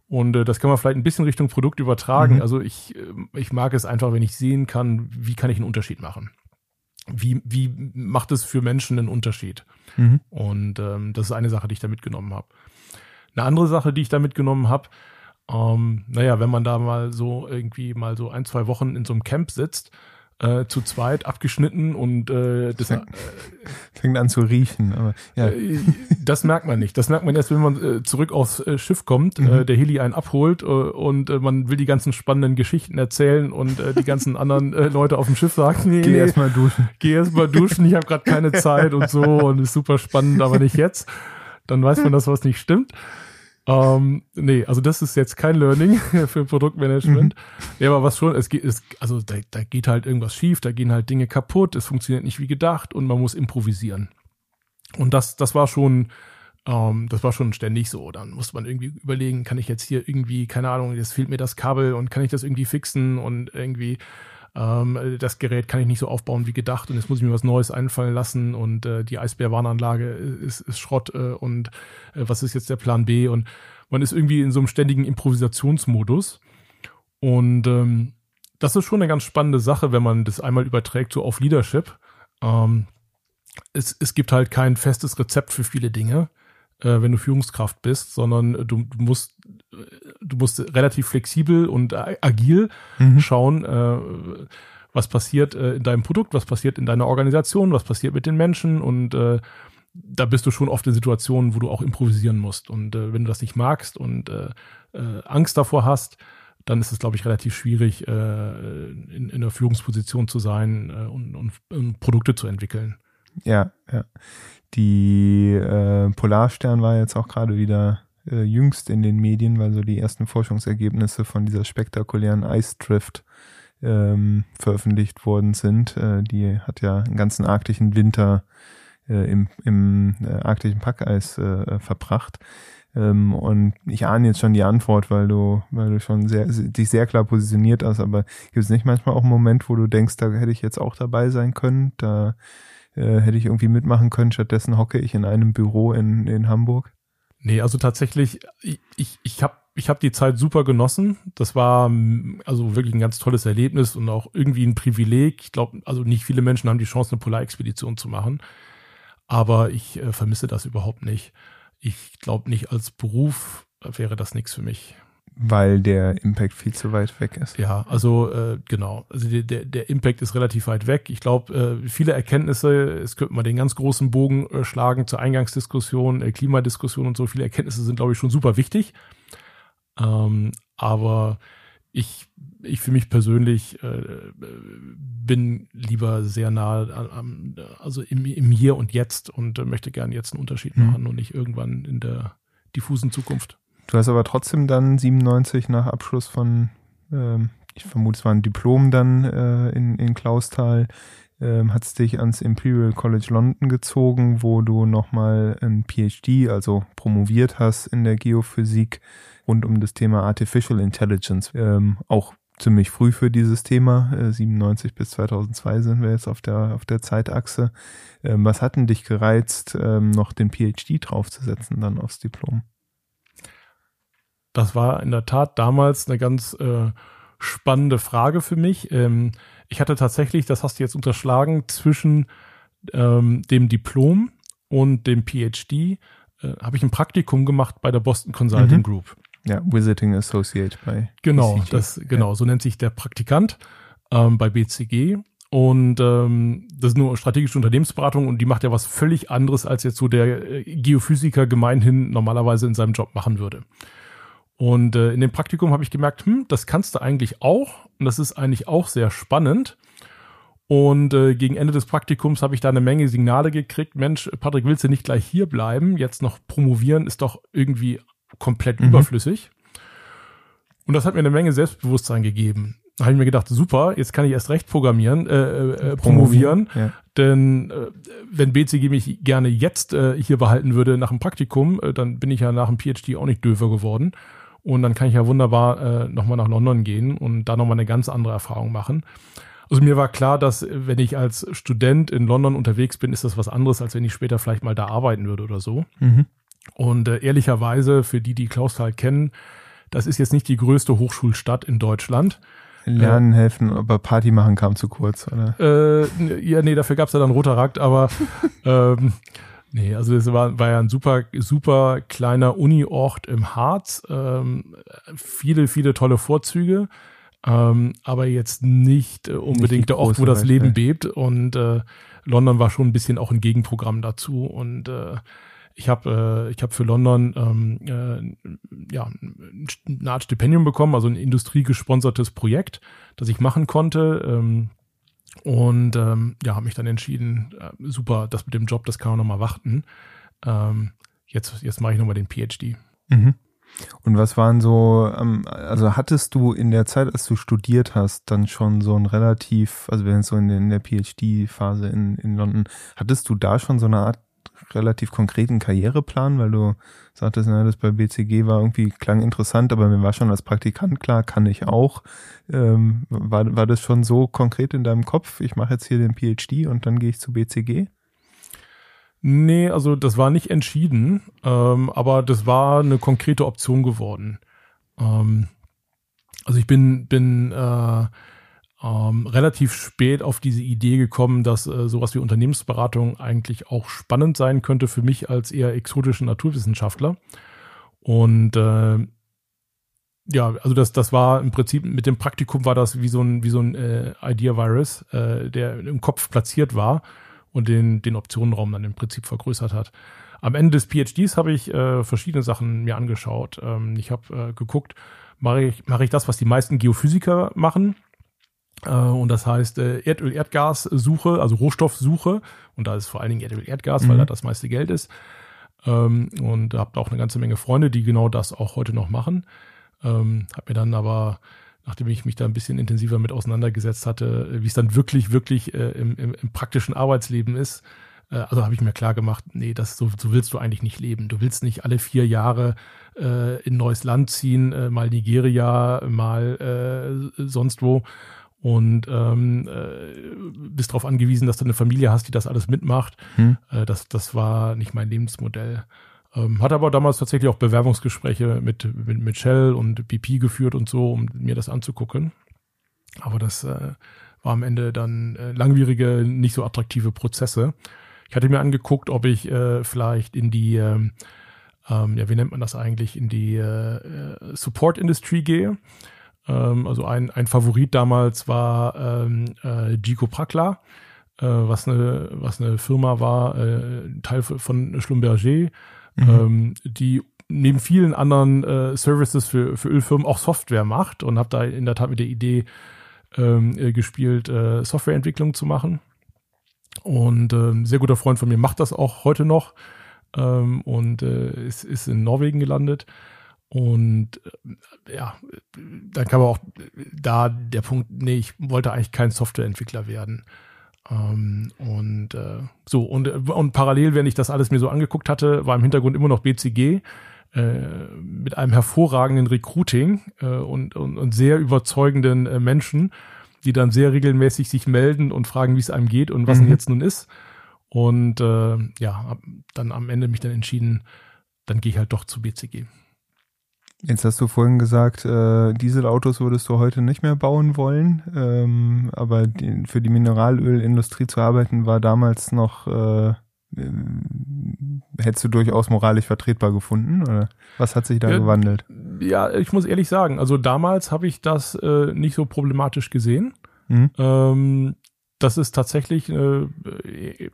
Und äh, das kann man vielleicht ein bisschen Richtung Produkt übertragen. Mhm. Also ich, äh, ich mag es einfach, wenn ich sehen kann, wie kann ich einen Unterschied machen wie, wie macht es für Menschen einen Unterschied? Mhm. Und ähm, das ist eine Sache, die ich da mitgenommen habe. Eine andere Sache, die ich da mitgenommen habe, ähm, naja, wenn man da mal so irgendwie mal so ein, zwei Wochen in so einem Camp sitzt äh, zu zweit abgeschnitten und äh, das fängt, äh, [LAUGHS] fängt an zu riechen. Aber, ja. Äh, das merkt man nicht. Das merkt man erst, wenn man äh, zurück aufs äh, Schiff kommt, mhm. äh, der Heli einen abholt äh, und äh, man will die ganzen spannenden Geschichten erzählen und äh, die ganzen anderen äh, Leute auf dem Schiff sagen, nee, geh erstmal duschen. Geh erstmal duschen, ich habe gerade keine Zeit und so und ist super spannend, aber nicht jetzt. Dann weiß man, dass was nicht stimmt. Ähm, nee, also das ist jetzt kein Learning [LAUGHS] für Produktmanagement. Mhm. Ja, aber was schon, es geht, es, also da, da geht halt irgendwas schief, da gehen halt Dinge kaputt, es funktioniert nicht wie gedacht und man muss improvisieren. Und das, das war schon, ähm, das war schon ständig so. Dann muss man irgendwie überlegen, kann ich jetzt hier irgendwie, keine Ahnung, jetzt fehlt mir das Kabel und kann ich das irgendwie fixen und irgendwie ähm, das Gerät kann ich nicht so aufbauen wie gedacht und jetzt muss ich mir was Neues einfallen lassen und äh, die Eisbärwarnanlage ist, ist Schrott äh, und äh, was ist jetzt der Plan B und man ist irgendwie in so einem ständigen Improvisationsmodus und ähm, das ist schon eine ganz spannende Sache, wenn man das einmal überträgt so auf Leadership. Ähm, es, es gibt halt kein festes Rezept für viele Dinge, äh, wenn du Führungskraft bist, sondern du, du musst du musst relativ flexibel und agil mhm. schauen, äh, was passiert äh, in deinem Produkt, was passiert in deiner Organisation, was passiert mit den Menschen und äh, da bist du schon oft in Situationen, wo du auch improvisieren musst. Und äh, wenn du das nicht magst und äh, äh, Angst davor hast, dann ist es, glaube ich, relativ schwierig, äh, in, in der Führungsposition zu sein äh, und, und, und Produkte zu entwickeln. Ja, ja. Die äh, Polarstern war jetzt auch gerade wieder äh, jüngst in den Medien, weil so die ersten Forschungsergebnisse von dieser spektakulären Ice Drift ähm, veröffentlicht worden sind. Äh, die hat ja einen ganzen arktischen Winter äh, im, im äh, arktischen Packeis äh, verbracht. Ähm, und ich ahne jetzt schon die Antwort, weil du, weil du schon sehr, dich sehr klar positioniert hast, aber gibt es nicht manchmal auch einen Moment, wo du denkst, da hätte ich jetzt auch dabei sein können, da äh, hätte ich irgendwie mitmachen können, stattdessen hocke ich in einem Büro in, in Hamburg? Nee, also tatsächlich, ich, ich, habe ich hab die Zeit super genossen. Das war also wirklich ein ganz tolles Erlebnis und auch irgendwie ein Privileg. Ich glaube, also nicht viele Menschen haben die Chance, eine Polarexpedition zu machen. Aber ich äh, vermisse das überhaupt nicht. Ich glaube nicht, als Beruf wäre das nichts für mich weil der Impact viel zu weit weg ist. Ja, also äh, genau. Also der, der Impact ist relativ weit weg. Ich glaube, äh, viele Erkenntnisse, es könnte man den ganz großen Bogen äh, schlagen zur Eingangsdiskussion, äh, Klimadiskussion und so. Viele Erkenntnisse sind, glaube ich, schon super wichtig. Ähm, aber ich, ich für mich persönlich äh, bin lieber sehr nah am, also im, im Hier und Jetzt und äh, möchte gerne jetzt einen Unterschied mhm. machen und nicht irgendwann in der diffusen Zukunft. Du hast aber trotzdem dann 97 nach Abschluss von, ähm, ich vermute, es war ein Diplom dann äh, in, in Klausthal, ähm, hat es dich ans Imperial College London gezogen, wo du nochmal ein PhD, also promoviert hast in der Geophysik rund um das Thema Artificial Intelligence. Ähm, auch ziemlich früh für dieses Thema. Äh, 97 bis 2002 sind wir jetzt auf der, auf der Zeitachse. Ähm, was hat denn dich gereizt, ähm, noch den PhD draufzusetzen dann aufs Diplom? Das war in der Tat damals eine ganz äh, spannende Frage für mich. Ähm, ich hatte tatsächlich, das hast du jetzt unterschlagen, zwischen ähm, dem Diplom und dem PhD äh, habe ich ein Praktikum gemacht bei der Boston Consulting mhm. Group. Ja, Visiting Associate bei Genau, BCG. das genau, ja. so nennt sich der Praktikant ähm, bei BCG. Und ähm, das ist nur strategische Unternehmensberatung und die macht ja was völlig anderes, als jetzt so der äh, Geophysiker gemeinhin normalerweise in seinem Job machen würde. Und äh, in dem Praktikum habe ich gemerkt, hm, das kannst du eigentlich auch und das ist eigentlich auch sehr spannend. Und äh, gegen Ende des Praktikums habe ich da eine Menge Signale gekriegt. Mensch, Patrick, willst du nicht gleich hier bleiben? Jetzt noch promovieren ist doch irgendwie komplett mhm. überflüssig. Und das hat mir eine Menge Selbstbewusstsein gegeben. Da habe ich mir gedacht, super, jetzt kann ich erst recht programmieren, äh, äh, promovieren. Ja. Denn äh, wenn BCG mich gerne jetzt äh, hier behalten würde nach dem Praktikum, äh, dann bin ich ja nach dem PhD auch nicht döver geworden. Und dann kann ich ja wunderbar äh, nochmal nach London gehen und da nochmal eine ganz andere Erfahrung machen. Also mir war klar, dass wenn ich als Student in London unterwegs bin, ist das was anderes, als wenn ich später vielleicht mal da arbeiten würde oder so. Mhm. Und äh, ehrlicherweise, für die, die Klausthal kennen, das ist jetzt nicht die größte Hochschulstadt in Deutschland. Lernen, äh, helfen, aber Party machen kam zu kurz, oder? Äh, ja, nee, dafür gab's ja dann Rotarakt, aber [LAUGHS] ähm, Nee, also das war, war ja ein super, super kleiner Uni-Ort im Harz. Ähm, viele, viele tolle Vorzüge, ähm, aber jetzt nicht äh, unbedingt nicht der Ort, wo das Welt, Leben bebt. Und äh, London war schon ein bisschen auch ein Gegenprogramm dazu. Und äh, ich habe äh, ich hab für London ähm, äh, ja, eine Art Stipendium bekommen, also ein industriegesponsertes Projekt, das ich machen konnte. Ähm, und ähm, ja, habe mich dann entschieden, äh, super, das mit dem Job, das kann man nochmal warten. Ähm, jetzt jetzt mache ich nochmal den PhD. Mhm. Und was waren so, ähm, also hattest du in der Zeit, als du studiert hast, dann schon so ein relativ, also wenn es so in, in der PhD-Phase in, in London, hattest du da schon so eine Art relativ konkreten Karriereplan, weil du sagtest, na, das bei BCG war irgendwie, klang interessant, aber mir war schon als Praktikant klar, kann ich auch. Ähm, war, war das schon so konkret in deinem Kopf, ich mache jetzt hier den PhD und dann gehe ich zu BCG? Nee, also das war nicht entschieden, ähm, aber das war eine konkrete Option geworden. Ähm, also ich bin, bin äh, ähm, relativ spät auf diese Idee gekommen, dass äh, sowas wie Unternehmensberatung eigentlich auch spannend sein könnte für mich als eher exotischen Naturwissenschaftler. Und äh, ja, also das, das war im Prinzip mit dem Praktikum war das wie so ein, wie so ein äh, Idea-Virus, äh, der im Kopf platziert war und den, den Optionenraum dann im Prinzip vergrößert hat. Am Ende des PhDs habe ich äh, verschiedene Sachen mir angeschaut. Ähm, ich habe äh, geguckt, mache ich, mache ich das, was die meisten Geophysiker machen, und das heißt äh, Erdöl, Erdgas-Suche, also Rohstoffsuche. Und da ist vor allen Dingen Erdöl, Erdgas, mhm. weil da das meiste Geld ist. Ähm, und habt auch eine ganze Menge Freunde, die genau das auch heute noch machen. Ähm, hab mir dann aber, nachdem ich mich da ein bisschen intensiver mit auseinandergesetzt hatte, wie es dann wirklich, wirklich äh, im, im, im praktischen Arbeitsleben ist, also habe ich mir klar gemacht, nee, das so, so willst du eigentlich nicht leben. Du willst nicht alle vier Jahre äh, in ein neues Land ziehen, äh, mal Nigeria, mal äh, sonst wo und ähm, äh, bist darauf angewiesen, dass du eine Familie hast, die das alles mitmacht. Hm. Äh, das, das war nicht mein Lebensmodell. Ähm, hatte aber damals tatsächlich auch Bewerbungsgespräche mit, mit, mit Shell und BP geführt und so, um mir das anzugucken. Aber das äh, war am Ende dann äh, langwierige, nicht so attraktive Prozesse. Ich hatte mir angeguckt, ob ich äh, vielleicht in die, ähm, ähm, ja, wie nennt man das eigentlich, in die äh, äh Support Industry gehe. Ähm, also ein, ein Favorit damals war ähm, äh, Gico Prakla, äh, was, eine, was eine Firma war, äh, Teil von Schlumberger, mhm. ähm, die neben vielen anderen äh, Services für, für Ölfirmen auch Software macht und habe da in der Tat mit der Idee ähm, äh, gespielt, äh, Softwareentwicklung zu machen. Und äh, ein sehr guter Freund von mir macht das auch heute noch ähm, und äh, ist, ist in Norwegen gelandet. Und äh, ja, dann kam auch da der Punkt, nee, ich wollte eigentlich kein Softwareentwickler werden. Ähm, und äh, so, und, und parallel, wenn ich das alles mir so angeguckt hatte, war im Hintergrund immer noch BCG äh, mit einem hervorragenden Recruiting äh, und, und, und sehr überzeugenden äh, Menschen, die dann sehr regelmäßig sich melden und fragen, wie es einem geht und was mhm. denn jetzt nun ist. Und äh, ja, dann am Ende mich dann entschieden, dann gehe ich halt doch zu BCG. Jetzt hast du vorhin gesagt, äh, Dieselautos würdest du heute nicht mehr bauen wollen, ähm, aber die, für die Mineralölindustrie zu arbeiten war damals noch, äh, äh, hättest du durchaus moralisch vertretbar gefunden? Oder was hat sich da ja, gewandelt? Ja, ich muss ehrlich sagen, also damals habe ich das äh, nicht so problematisch gesehen. Mhm. Ähm, das ist tatsächlich, äh,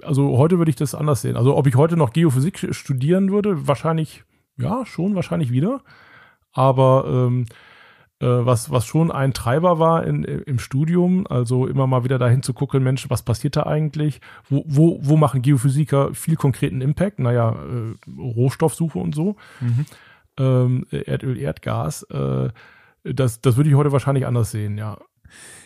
also heute würde ich das anders sehen. Also ob ich heute noch Geophysik studieren würde, wahrscheinlich, ja, schon, wahrscheinlich wieder. Aber ähm, äh, was, was schon ein Treiber war in, im Studium, also immer mal wieder dahin zu gucken, Mensch, was passiert da eigentlich? Wo, wo, wo machen Geophysiker viel konkreten Impact? Naja, äh, Rohstoffsuche und so. Mhm. Ähm, Erdöl, Erdgas. Äh, das, das würde ich heute wahrscheinlich anders sehen, ja.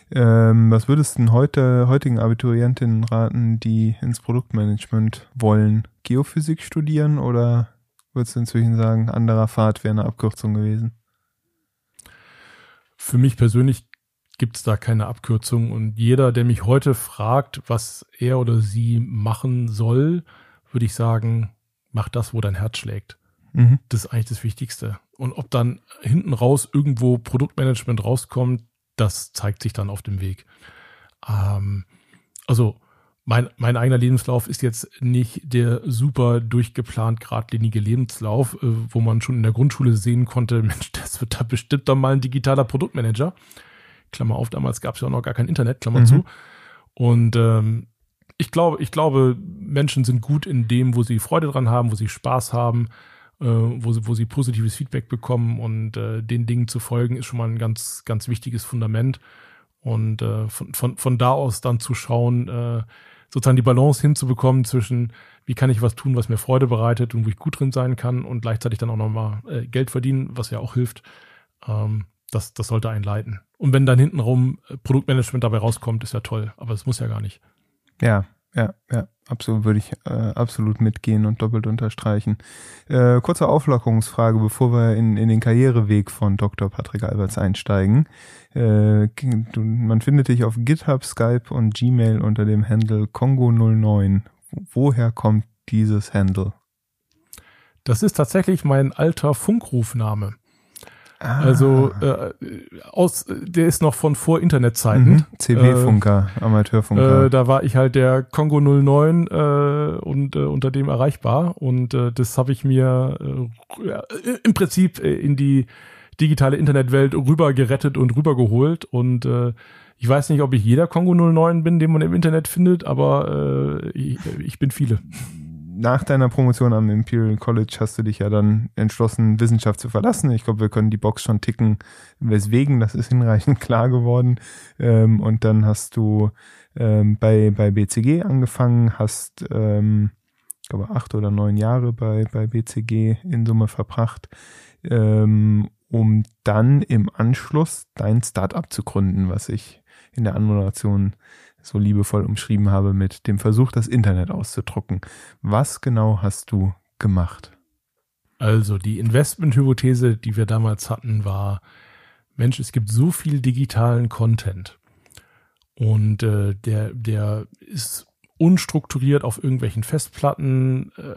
Ähm, was würdest du denn heute, heutigen Abiturientinnen raten, die ins Produktmanagement wollen? Geophysik studieren oder würdest du inzwischen sagen, anderer Pfad wäre eine Abkürzung gewesen? Für mich persönlich gibt es da keine Abkürzung und jeder, der mich heute fragt, was er oder sie machen soll, würde ich sagen, mach das, wo dein Herz schlägt. Mhm. Das ist eigentlich das Wichtigste. Und ob dann hinten raus irgendwo Produktmanagement rauskommt, das zeigt sich dann auf dem Weg. Ähm, also mein, mein eigener Lebenslauf ist jetzt nicht der super durchgeplant geradlinige Lebenslauf, äh, wo man schon in der Grundschule sehen konnte, [LAUGHS] Mensch, das wird da bestimmt dann mal ein digitaler Produktmanager. Klammer auf, damals gab es ja auch noch gar kein Internet, Klammer mhm. zu. Und ähm, ich glaube, ich glaube, Menschen sind gut in dem, wo sie Freude dran haben, wo sie Spaß haben, äh, wo, sie, wo sie positives Feedback bekommen und äh, den Dingen zu folgen, ist schon mal ein ganz, ganz wichtiges Fundament. Und äh, von, von, von da aus dann zu schauen, äh, sozusagen die Balance hinzubekommen zwischen, wie kann ich was tun, was mir Freude bereitet und wo ich gut drin sein kann und gleichzeitig dann auch nochmal äh, Geld verdienen, was ja auch hilft. Ähm, das, das sollte einen leiten. Und wenn dann hintenrum äh, Produktmanagement dabei rauskommt, ist ja toll, aber es muss ja gar nicht. Ja, ja, ja, absolut würde ich äh, absolut mitgehen und doppelt unterstreichen. Äh, kurze Auflockerungsfrage, bevor wir in, in den Karriereweg von Dr. Patrick Alberts einsteigen. Äh, du, man findet dich auf GitHub, Skype und Gmail unter dem Handle Kongo09. Woher kommt dieses Handle? Das ist tatsächlich mein alter Funkrufname. Ah. Also äh, aus, der ist noch von vor Internetzeiten. Mhm. CB-Funker, äh, Amateurfunker. Äh, da war ich halt der Kongo 09 äh, und äh, unter dem erreichbar. Und äh, das habe ich mir äh, im Prinzip äh, in die digitale Internetwelt rüber gerettet und rübergeholt. Und äh, ich weiß nicht, ob ich jeder Kongo 09 bin, den man im Internet findet, aber äh, ich, ich bin viele nach deiner Promotion am Imperial College hast du dich ja dann entschlossen, Wissenschaft zu verlassen. Ich glaube, wir können die Box schon ticken, weswegen, das ist hinreichend [LAUGHS] klar geworden. Ähm, und dann hast du ähm, bei, bei BCG angefangen, hast, ähm, ich glaube, acht oder neun Jahre bei, bei BCG in Summe verbracht, ähm, um dann im Anschluss dein Startup zu gründen, was ich in der Anmoderation so liebevoll umschrieben habe mit dem Versuch, das Internet auszudrucken. Was genau hast du gemacht? Also die Investmenthypothese, die wir damals hatten, war, Mensch, es gibt so viel digitalen Content und äh, der, der ist unstrukturiert auf irgendwelchen Festplatten äh,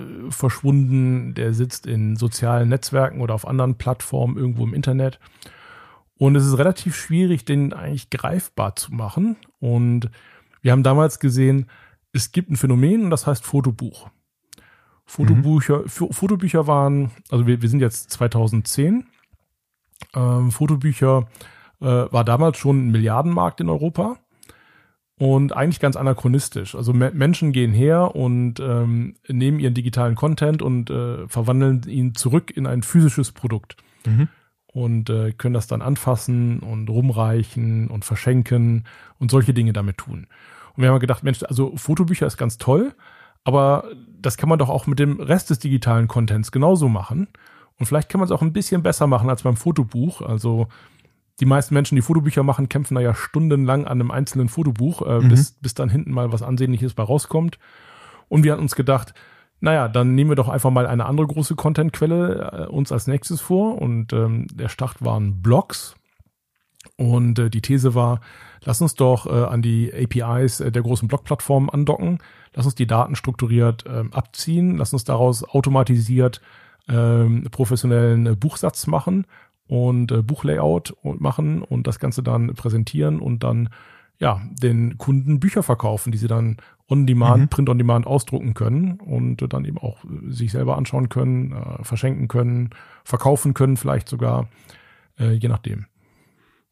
äh, verschwunden, der sitzt in sozialen Netzwerken oder auf anderen Plattformen irgendwo im Internet und es ist relativ schwierig, den eigentlich greifbar zu machen. Und wir haben damals gesehen, es gibt ein Phänomen und das heißt Fotobuch. Fotobücher, mhm. Fotobücher waren, also wir, wir sind jetzt 2010. Ähm, Fotobücher äh, war damals schon ein Milliardenmarkt in Europa und eigentlich ganz anachronistisch. Also me Menschen gehen her und ähm, nehmen ihren digitalen Content und äh, verwandeln ihn zurück in ein physisches Produkt. Mhm und äh, können das dann anfassen und rumreichen und verschenken und solche Dinge damit tun. Und wir haben gedacht, Mensch, also Fotobücher ist ganz toll, aber das kann man doch auch mit dem Rest des digitalen Contents genauso machen. Und vielleicht kann man es auch ein bisschen besser machen als beim Fotobuch. Also die meisten Menschen, die Fotobücher machen, kämpfen da ja stundenlang an einem einzelnen Fotobuch, äh, mhm. bis, bis dann hinten mal was Ansehnliches bei rauskommt. Und wir hatten uns gedacht, naja, dann nehmen wir doch einfach mal eine andere große Contentquelle äh, uns als nächstes vor. Und ähm, der Start waren Blogs. Und äh, die These war, lass uns doch äh, an die APIs äh, der großen Blog-Plattformen andocken, lass uns die Daten strukturiert äh, abziehen, lass uns daraus automatisiert äh, professionellen äh, Buchsatz machen und äh, Buchlayout machen und das Ganze dann präsentieren und dann ja den Kunden Bücher verkaufen, die sie dann on demand, mhm. print on demand ausdrucken können und dann eben auch sich selber anschauen können, äh, verschenken können, verkaufen können, vielleicht sogar, äh, je nachdem.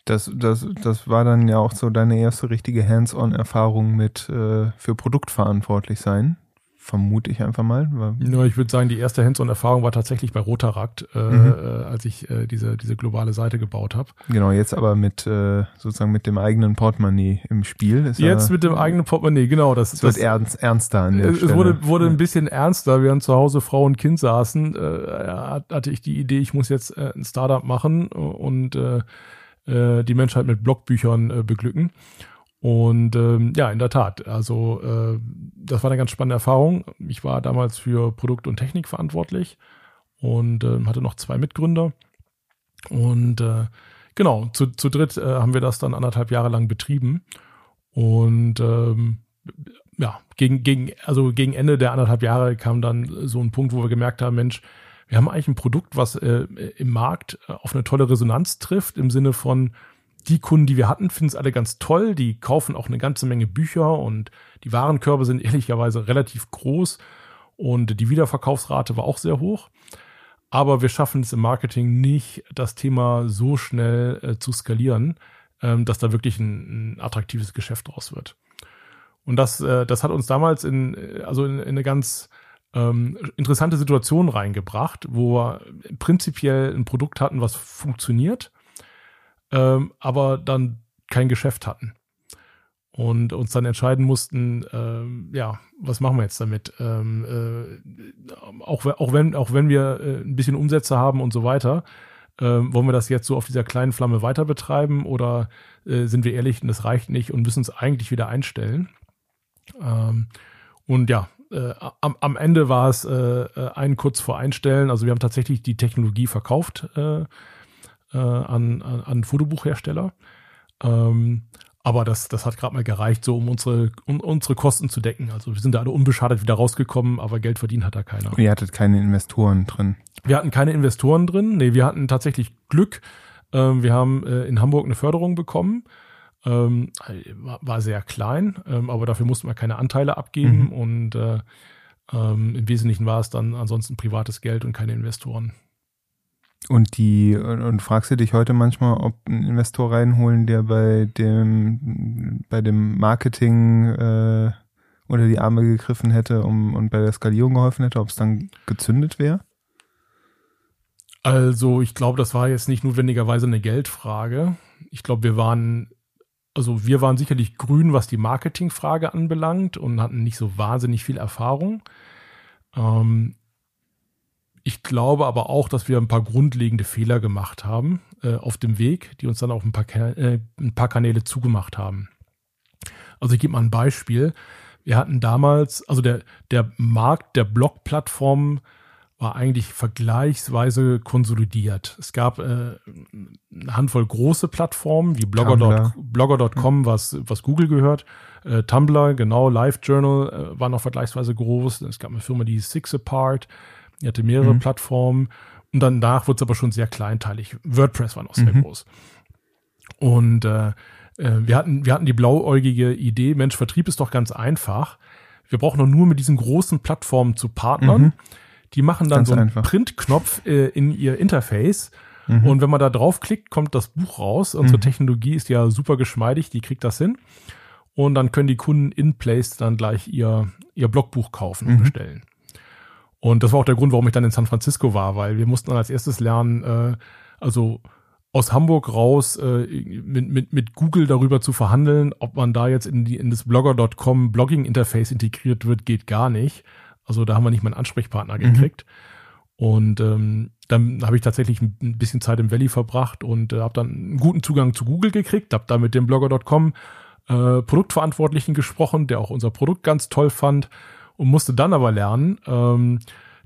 Das, das, das war dann ja auch so deine erste richtige Hands-on-Erfahrung mit äh, für Produkt verantwortlich sein vermute ich einfach mal. Ja, ich würde sagen, die erste Hands-on-Erfahrung war tatsächlich bei Rotarakt, äh, mhm. äh, als ich äh, diese, diese globale Seite gebaut habe. Genau, jetzt aber mit äh, sozusagen mit dem eigenen Portemonnaie im Spiel. Ist jetzt ja, mit dem eigenen Portemonnaie, genau. Das, es wird das, ernst, ernster an der Es Stelle. wurde, wurde ein bisschen ernster, während zu Hause Frau und Kind saßen, äh, hatte ich die Idee, ich muss jetzt äh, ein Startup machen und äh, äh, die Menschheit mit Blogbüchern äh, beglücken. Und ähm, ja, in der Tat, also äh, das war eine ganz spannende Erfahrung. Ich war damals für Produkt und Technik verantwortlich und äh, hatte noch zwei Mitgründer. Und äh, genau, zu, zu dritt äh, haben wir das dann anderthalb Jahre lang betrieben. Und ähm, ja, gegen, gegen, also gegen Ende der anderthalb Jahre kam dann so ein Punkt, wo wir gemerkt haben, Mensch, wir haben eigentlich ein Produkt, was äh, im Markt auf eine tolle Resonanz trifft, im Sinne von, die Kunden, die wir hatten, finden es alle ganz toll. Die kaufen auch eine ganze Menge Bücher und die Warenkörbe sind [LAUGHS] ehrlicherweise relativ groß und die Wiederverkaufsrate war auch sehr hoch. Aber wir schaffen es im Marketing nicht, das Thema so schnell äh, zu skalieren, ähm, dass da wirklich ein, ein, attraktives Geschäft draus wird. Und das, äh, das hat uns damals in, äh, also in, in eine ganz ähm, interessante Situation reingebracht, wo wir prinzipiell ein Produkt hatten, was funktioniert ähm, aber dann kein Geschäft hatten. Und uns dann entscheiden mussten, ähm, ja, was machen wir jetzt damit? Ähm, äh, auch, auch, wenn, auch wenn wir äh, ein bisschen Umsätze haben und so weiter, äh, wollen wir das jetzt so auf dieser kleinen Flamme weiter betreiben oder äh, sind wir ehrlich das reicht nicht und müssen uns eigentlich wieder einstellen? Ähm, und ja, äh, am, am Ende war es äh, äh ein kurz vor Einstellen. Also wir haben tatsächlich die Technologie verkauft äh, an, an, an Fotobuchhersteller. Ähm, aber das, das hat gerade mal gereicht, so um unsere, um unsere Kosten zu decken. Also wir sind da alle unbeschadet wieder rausgekommen, aber Geld verdient hat da keiner. Und ihr hattet keine Investoren drin? Wir hatten keine Investoren drin. Nee, wir hatten tatsächlich Glück. Ähm, wir haben äh, in Hamburg eine Förderung bekommen. Ähm, war, war, sehr klein, ähm, aber dafür mussten wir keine Anteile abgeben mhm. und äh, ähm, im Wesentlichen war es dann ansonsten privates Geld und keine Investoren. Und die, und fragst du dich heute manchmal, ob ein Investor reinholen, der bei dem, bei dem Marketing äh, unter die Arme gegriffen hätte um, und bei der Skalierung geholfen hätte, ob es dann gezündet wäre? Also, ich glaube, das war jetzt nicht notwendigerweise eine Geldfrage. Ich glaube, wir waren, also wir waren sicherlich grün, was die Marketingfrage anbelangt und hatten nicht so wahnsinnig viel Erfahrung. Ähm, ich glaube aber auch, dass wir ein paar grundlegende Fehler gemacht haben äh, auf dem Weg, die uns dann auch ein paar, äh, ein paar Kanäle zugemacht haben. Also ich gebe mal ein Beispiel. Wir hatten damals, also der, der Markt der Blog-Plattformen war eigentlich vergleichsweise konsolidiert. Es gab äh, eine Handvoll große Plattformen wie Blogger.com, Blogger was, was Google gehört. Äh, Tumblr, genau, LiveJournal äh, war noch vergleichsweise groß. Es gab eine Firma, die Six Apart. Er hatte mehrere mhm. Plattformen und danach wurde es aber schon sehr kleinteilig. WordPress war noch sehr mhm. groß. Und äh, äh, wir, hatten, wir hatten die blauäugige Idee, Mensch, Vertrieb ist doch ganz einfach. Wir brauchen doch nur mit diesen großen Plattformen zu partnern. Mhm. Die machen dann ganz so einen einfach. Printknopf äh, in ihr Interface. Mhm. Und wenn man da draufklickt, kommt das Buch raus. Unsere mhm. Technologie ist ja super geschmeidig, die kriegt das hin. Und dann können die Kunden in Place dann gleich ihr, ihr Blogbuch kaufen und mhm. bestellen. Und das war auch der Grund, warum ich dann in San Francisco war, weil wir mussten dann als erstes lernen, äh, also aus Hamburg raus äh, mit, mit, mit Google darüber zu verhandeln, ob man da jetzt in, die, in das Blogger.com Blogging-Interface integriert wird, geht gar nicht. Also da haben wir nicht mal einen Ansprechpartner mhm. gekriegt. Und ähm, dann habe ich tatsächlich ein bisschen Zeit im Valley verbracht und äh, habe dann einen guten Zugang zu Google gekriegt, habe da mit dem Blogger.com äh, Produktverantwortlichen gesprochen, der auch unser Produkt ganz toll fand und musste dann aber lernen, ähm,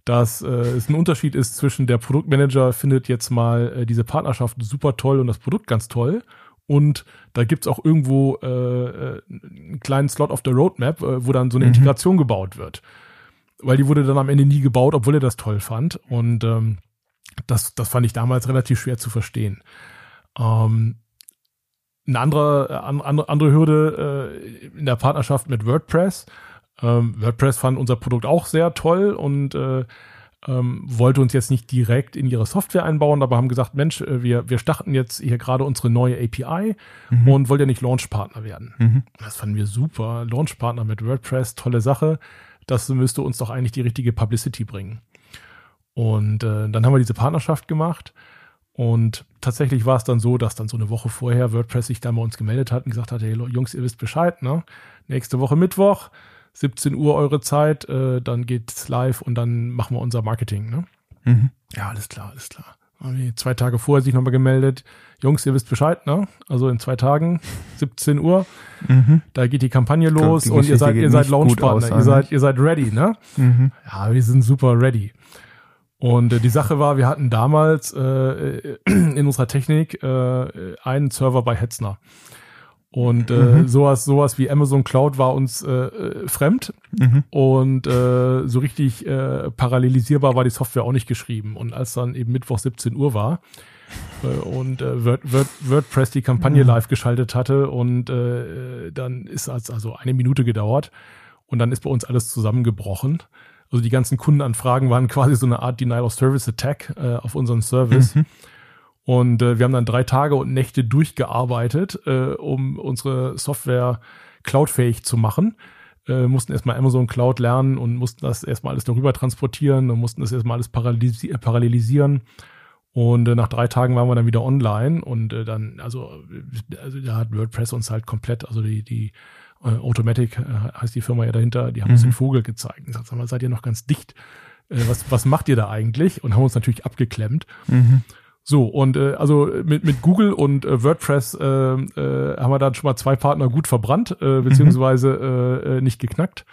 dass äh, es ein Unterschied ist zwischen der Produktmanager findet jetzt mal äh, diese Partnerschaft super toll und das Produkt ganz toll und da gibt's auch irgendwo äh, äh, einen kleinen Slot auf der Roadmap, äh, wo dann so eine mhm. Integration gebaut wird. Weil die wurde dann am Ende nie gebaut, obwohl er das toll fand. Und ähm, das, das fand ich damals relativ schwer zu verstehen. Ähm, eine andere, äh, andere, andere Hürde äh, in der Partnerschaft mit WordPress. Ähm, WordPress fand unser Produkt auch sehr toll und äh, ähm, wollte uns jetzt nicht direkt in ihre Software einbauen, aber haben gesagt, Mensch, äh, wir, wir starten jetzt hier gerade unsere neue API mhm. und wollt ja nicht Launchpartner werden. Mhm. Das fanden wir super. Launchpartner mit WordPress, tolle Sache. Das müsste uns doch eigentlich die richtige Publicity bringen. Und äh, dann haben wir diese Partnerschaft gemacht. Und tatsächlich war es dann so, dass dann so eine Woche vorher WordPress sich dann bei uns gemeldet hat und gesagt hat, hey Jungs, ihr wisst Bescheid, ne? Nächste Woche Mittwoch, 17 Uhr eure Zeit, äh, dann geht's live und dann machen wir unser Marketing. Ne? Mhm. Ja, alles klar, alles klar. Zwei Tage vorher sich nochmal gemeldet. Jungs, ihr wisst Bescheid, ne? Also in zwei Tagen, [LAUGHS] 17 Uhr, mhm. da geht die Kampagne los die und ihr seid, ihr seid Launchpartner, ihr seid, ihr seid ready, ne? Mhm. Ja, wir sind super ready. Und äh, die Sache war, wir hatten damals äh, [CLEARS THROAT] in unserer Technik äh, einen Server bei Hetzner. Und äh, mhm. sowas, sowas wie Amazon Cloud war uns äh, äh, fremd mhm. und äh, so richtig äh, parallelisierbar war die Software auch nicht geschrieben. Und als dann eben Mittwoch 17 Uhr war äh, und äh, Word, Word, WordPress die Kampagne mhm. live geschaltet hatte und äh, dann ist es also eine Minute gedauert und dann ist bei uns alles zusammengebrochen. Also die ganzen Kundenanfragen waren quasi so eine Art Denial of Service Attack äh, auf unseren Service. Mhm. Und äh, wir haben dann drei Tage und Nächte durchgearbeitet, äh, um unsere Software cloudfähig zu machen. Äh, mussten erstmal Amazon Cloud lernen und mussten das erstmal alles darüber transportieren und mussten das erstmal alles parallelisi parallelisieren. Und äh, nach drei Tagen waren wir dann wieder online und äh, dann, also, also da hat WordPress uns halt komplett, also die, die äh, Automatic äh, heißt die Firma ja dahinter, die haben mhm. uns den Vogel gezeigt und gesagt, sag mal, seid ihr noch ganz dicht? Äh, was, was macht ihr da eigentlich? Und haben uns natürlich abgeklemmt. Mhm. So, und äh, also mit, mit Google und äh, WordPress äh, äh, haben wir dann schon mal zwei Partner gut verbrannt, äh, beziehungsweise äh, äh, nicht geknackt.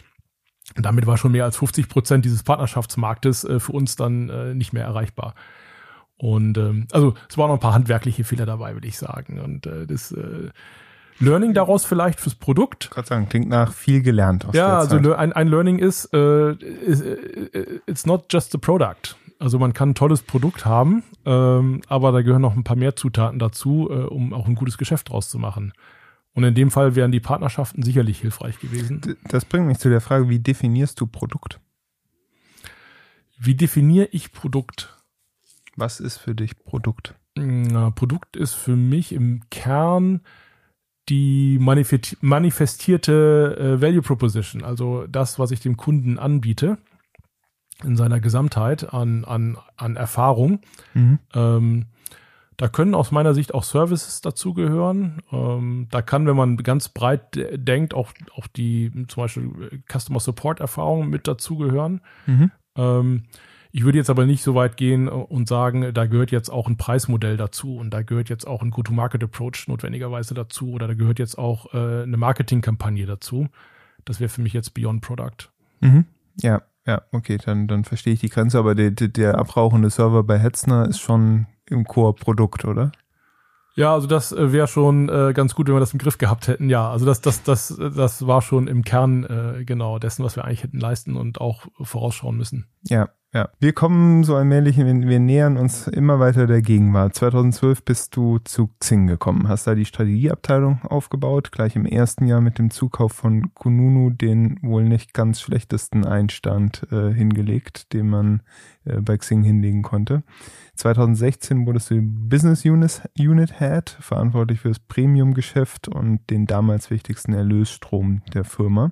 Und damit war schon mehr als 50 Prozent dieses Partnerschaftsmarktes äh, für uns dann äh, nicht mehr erreichbar. Und ähm, also es waren noch ein paar handwerkliche Fehler dabei, würde ich sagen. Und äh, das äh, Learning daraus vielleicht fürs Produkt. Gott sagen, klingt nach viel gelernt aus Ja, also ein, ein Learning ist, äh, is, äh, it's not just the product. Also man kann ein tolles Produkt haben, ähm, aber da gehören noch ein paar mehr Zutaten dazu, äh, um auch ein gutes Geschäft draus zu machen. Und in dem Fall wären die Partnerschaften sicherlich hilfreich gewesen. Das bringt mich zu der Frage, wie definierst du Produkt? Wie definiere ich Produkt? Was ist für dich Produkt? Na, Produkt ist für mich im Kern die manifestierte äh, Value Proposition, also das, was ich dem Kunden anbiete in seiner Gesamtheit an, an, an Erfahrung. Mhm. Ähm, da können aus meiner Sicht auch Services dazugehören. Ähm, da kann, wenn man ganz breit denkt, auch, auch die zum Beispiel Customer Support Erfahrung mit dazugehören. Mhm. Ähm, ich würde jetzt aber nicht so weit gehen und sagen, da gehört jetzt auch ein Preismodell dazu und da gehört jetzt auch ein Go-to-Market-Approach notwendigerweise dazu oder da gehört jetzt auch äh, eine Marketingkampagne dazu. Das wäre für mich jetzt Beyond Product. Mhm. Ja, ja, okay, dann, dann verstehe ich die Grenze, aber der, der abrauchende Server bei Hetzner ist schon im Core-Produkt, oder? Ja, also das äh, wäre schon äh, ganz gut, wenn wir das im Griff gehabt hätten. Ja, also das, das, das, das war schon im Kern äh, genau dessen, was wir eigentlich hätten leisten und auch vorausschauen müssen. Ja, ja, wir kommen so allmählich, wir, nähern uns immer weiter der Gegenwart. 2012 bist du zu Xing gekommen, hast da die Strategieabteilung aufgebaut, gleich im ersten Jahr mit dem Zukauf von Kununu den wohl nicht ganz schlechtesten Einstand äh, hingelegt, den man äh, bei Xing hinlegen konnte. 2016 wurdest du Business Unit, Unit Head, verantwortlich für das Premium-Geschäft und den damals wichtigsten Erlösstrom der Firma.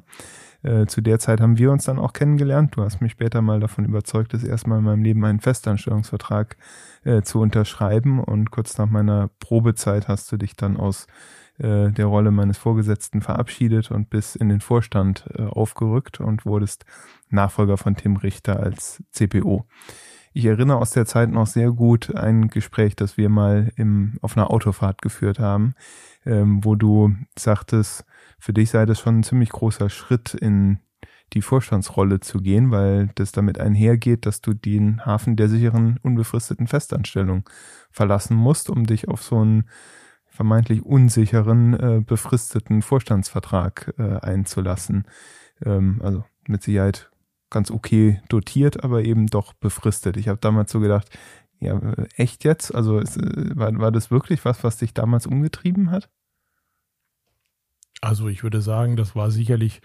Äh, zu der Zeit haben wir uns dann auch kennengelernt. Du hast mich später mal davon überzeugt, das erste Mal in meinem Leben einen Festanstellungsvertrag äh, zu unterschreiben. Und kurz nach meiner Probezeit hast du dich dann aus äh, der Rolle meines Vorgesetzten verabschiedet und bis in den Vorstand äh, aufgerückt und wurdest Nachfolger von Tim Richter als CPO. Ich erinnere aus der Zeit noch sehr gut ein Gespräch, das wir mal im, auf einer Autofahrt geführt haben, ähm, wo du sagtest, für dich sei das schon ein ziemlich großer Schritt in die Vorstandsrolle zu gehen, weil das damit einhergeht, dass du den Hafen der sicheren, unbefristeten Festanstellung verlassen musst, um dich auf so einen vermeintlich unsicheren, äh, befristeten Vorstandsvertrag äh, einzulassen. Ähm, also mit Sicherheit ganz okay dotiert, aber eben doch befristet. Ich habe damals so gedacht, ja, äh, echt jetzt? Also ist, äh, war, war das wirklich was, was dich damals umgetrieben hat? Also ich würde sagen, das war sicherlich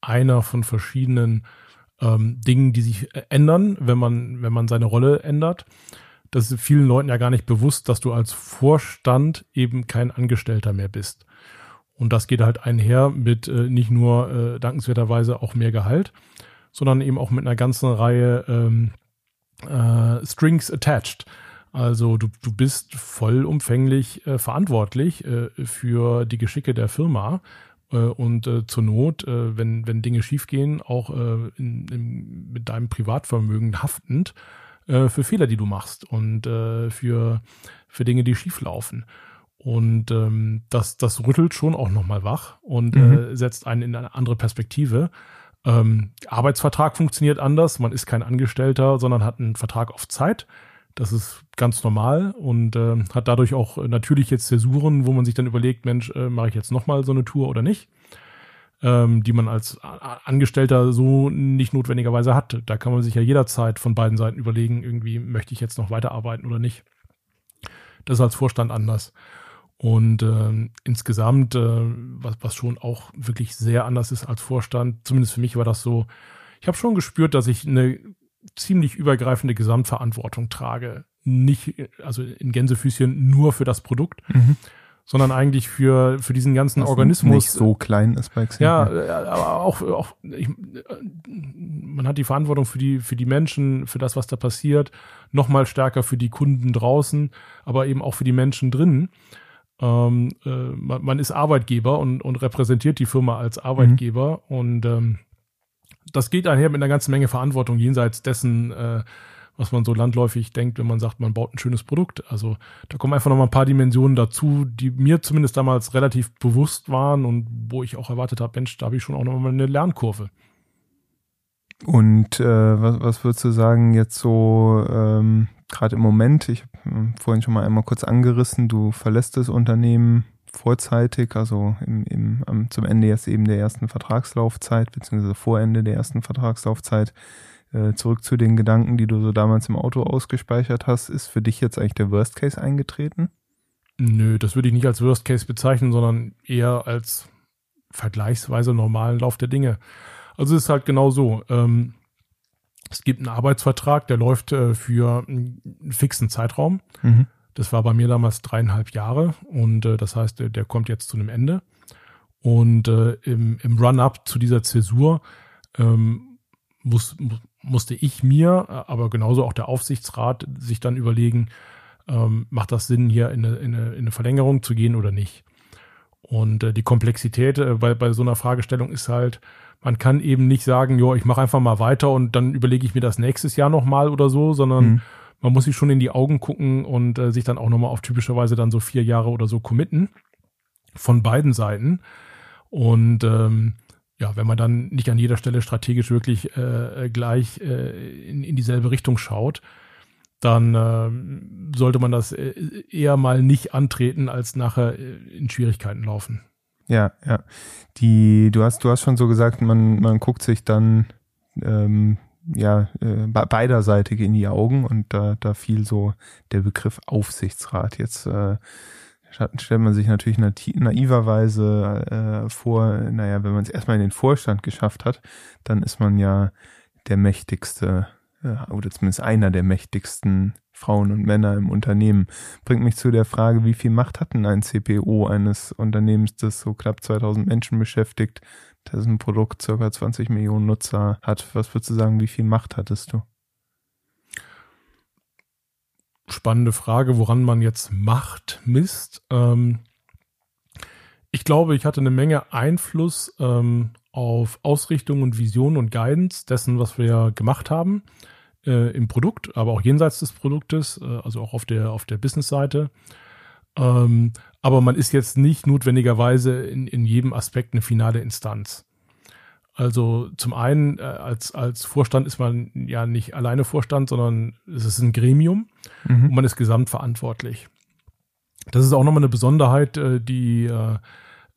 einer von verschiedenen ähm, Dingen, die sich äh, ändern, wenn man, wenn man seine Rolle ändert. Das ist vielen Leuten ja gar nicht bewusst, dass du als Vorstand eben kein Angestellter mehr bist. Und das geht halt einher mit äh, nicht nur äh, dankenswerterweise auch mehr Gehalt, sondern eben auch mit einer ganzen Reihe ähm, äh, Strings attached. Also du, du bist vollumfänglich äh, verantwortlich äh, für die Geschicke der Firma äh, und äh, zur Not, äh, wenn, wenn Dinge schiefgehen, auch äh, in, in, mit deinem Privatvermögen haftend äh, für Fehler, die du machst und äh, für, für Dinge, die schieflaufen. Und ähm, das, das rüttelt schon auch nochmal wach und mhm. äh, setzt einen in eine andere Perspektive. Ähm, Arbeitsvertrag funktioniert anders. Man ist kein Angestellter, sondern hat einen Vertrag auf Zeit. Das ist ganz normal und äh, hat dadurch auch natürlich jetzt Zäsuren, wo man sich dann überlegt, Mensch, äh, mache ich jetzt nochmal so eine Tour oder nicht? Ähm, die man als Angestellter so nicht notwendigerweise hat. Da kann man sich ja jederzeit von beiden Seiten überlegen, irgendwie möchte ich jetzt noch weiterarbeiten oder nicht. Das ist als Vorstand anders. Und äh, insgesamt, äh, was, was schon auch wirklich sehr anders ist als Vorstand, zumindest für mich war das so, ich habe schon gespürt, dass ich eine ziemlich übergreifende Gesamtverantwortung trage. Nicht, also in Gänsefüßchen nur für das Produkt, mhm. sondern eigentlich für, für diesen ganzen Was Organismus. Nicht so klein ist bei Xing. Ja, aber auch, auch ich, man hat die Verantwortung für die, für die Menschen, für das, was da passiert, nochmal stärker für die Kunden draußen, aber eben auch für die Menschen drinnen. Ähm, äh, man, man, ist Arbeitgeber und, und repräsentiert die Firma als Arbeitgeber mhm. und ähm, das geht einher mit einer ganzen Menge Verantwortung jenseits dessen, äh, was man so landläufig denkt, wenn man sagt, man baut ein schönes Produkt. Also da kommen einfach noch mal ein paar Dimensionen dazu, die mir zumindest damals relativ bewusst waren und wo ich auch erwartet habe, Mensch, da habe ich schon auch noch mal eine Lernkurve. Und äh, was, was würdest du sagen jetzt so ähm, gerade im Moment, ich habe vorhin schon mal einmal kurz angerissen, du verlässt das Unternehmen vorzeitig, also im, im, zum Ende jetzt eben der ersten Vertragslaufzeit, beziehungsweise vor Ende der ersten Vertragslaufzeit, äh, zurück zu den Gedanken, die du so damals im Auto ausgespeichert hast, ist für dich jetzt eigentlich der Worst Case eingetreten? Nö, das würde ich nicht als Worst Case bezeichnen, sondern eher als vergleichsweise normalen Lauf der Dinge. Also es ist halt genau so. Ähm, es gibt einen Arbeitsvertrag, der läuft äh, für einen fixen Zeitraum. Mhm. Das war bei mir damals dreieinhalb Jahre und äh, das heißt, der, der kommt jetzt zu einem Ende. Und äh, im, im Run-up zu dieser Zäsur ähm, muss, musste ich mir, aber genauso auch der Aufsichtsrat, sich dann überlegen, ähm, macht das Sinn, hier in eine, in, eine, in eine Verlängerung zu gehen oder nicht. Und äh, die Komplexität äh, bei, bei so einer Fragestellung ist halt, man kann eben nicht sagen, jo, ich mache einfach mal weiter und dann überlege ich mir das nächstes Jahr nochmal oder so, sondern mhm. Man muss sich schon in die Augen gucken und äh, sich dann auch nochmal auf typischerweise dann so vier Jahre oder so committen. Von beiden Seiten. Und ähm, ja, wenn man dann nicht an jeder Stelle strategisch wirklich äh, gleich äh, in, in dieselbe Richtung schaut, dann äh, sollte man das äh, eher mal nicht antreten, als nachher äh, in Schwierigkeiten laufen. Ja, ja. Die, du hast, du hast schon so gesagt, man, man guckt sich dann ähm, ja äh, beiderseitig in die Augen und da, da fiel so der Begriff Aufsichtsrat. Jetzt äh, stellt man sich natürlich naiverweise äh, vor, naja, wenn man es erstmal in den Vorstand geschafft hat, dann ist man ja der mächtigste äh, oder zumindest einer der mächtigsten Frauen und Männer im Unternehmen. Bringt mich zu der Frage, wie viel Macht hat denn ein CPO eines Unternehmens, das so knapp 2000 Menschen beschäftigt, das ein Produkt circa 20 Millionen Nutzer hat? Was würdest du sagen, wie viel Macht hattest du? Spannende Frage, woran man jetzt Macht misst. Ähm, ich glaube, ich hatte eine Menge Einfluss ähm, auf Ausrichtung und Vision und Guidance dessen, was wir gemacht haben äh, im Produkt, aber auch jenseits des Produktes, äh, also auch auf der, auf der Business-Seite. Ähm, aber man ist jetzt nicht notwendigerweise in, in jedem Aspekt eine finale Instanz. Also zum einen äh, als, als Vorstand ist man ja nicht alleine Vorstand, sondern es ist ein Gremium mhm. und man ist gesamtverantwortlich. Das ist auch nochmal eine Besonderheit, äh, die äh,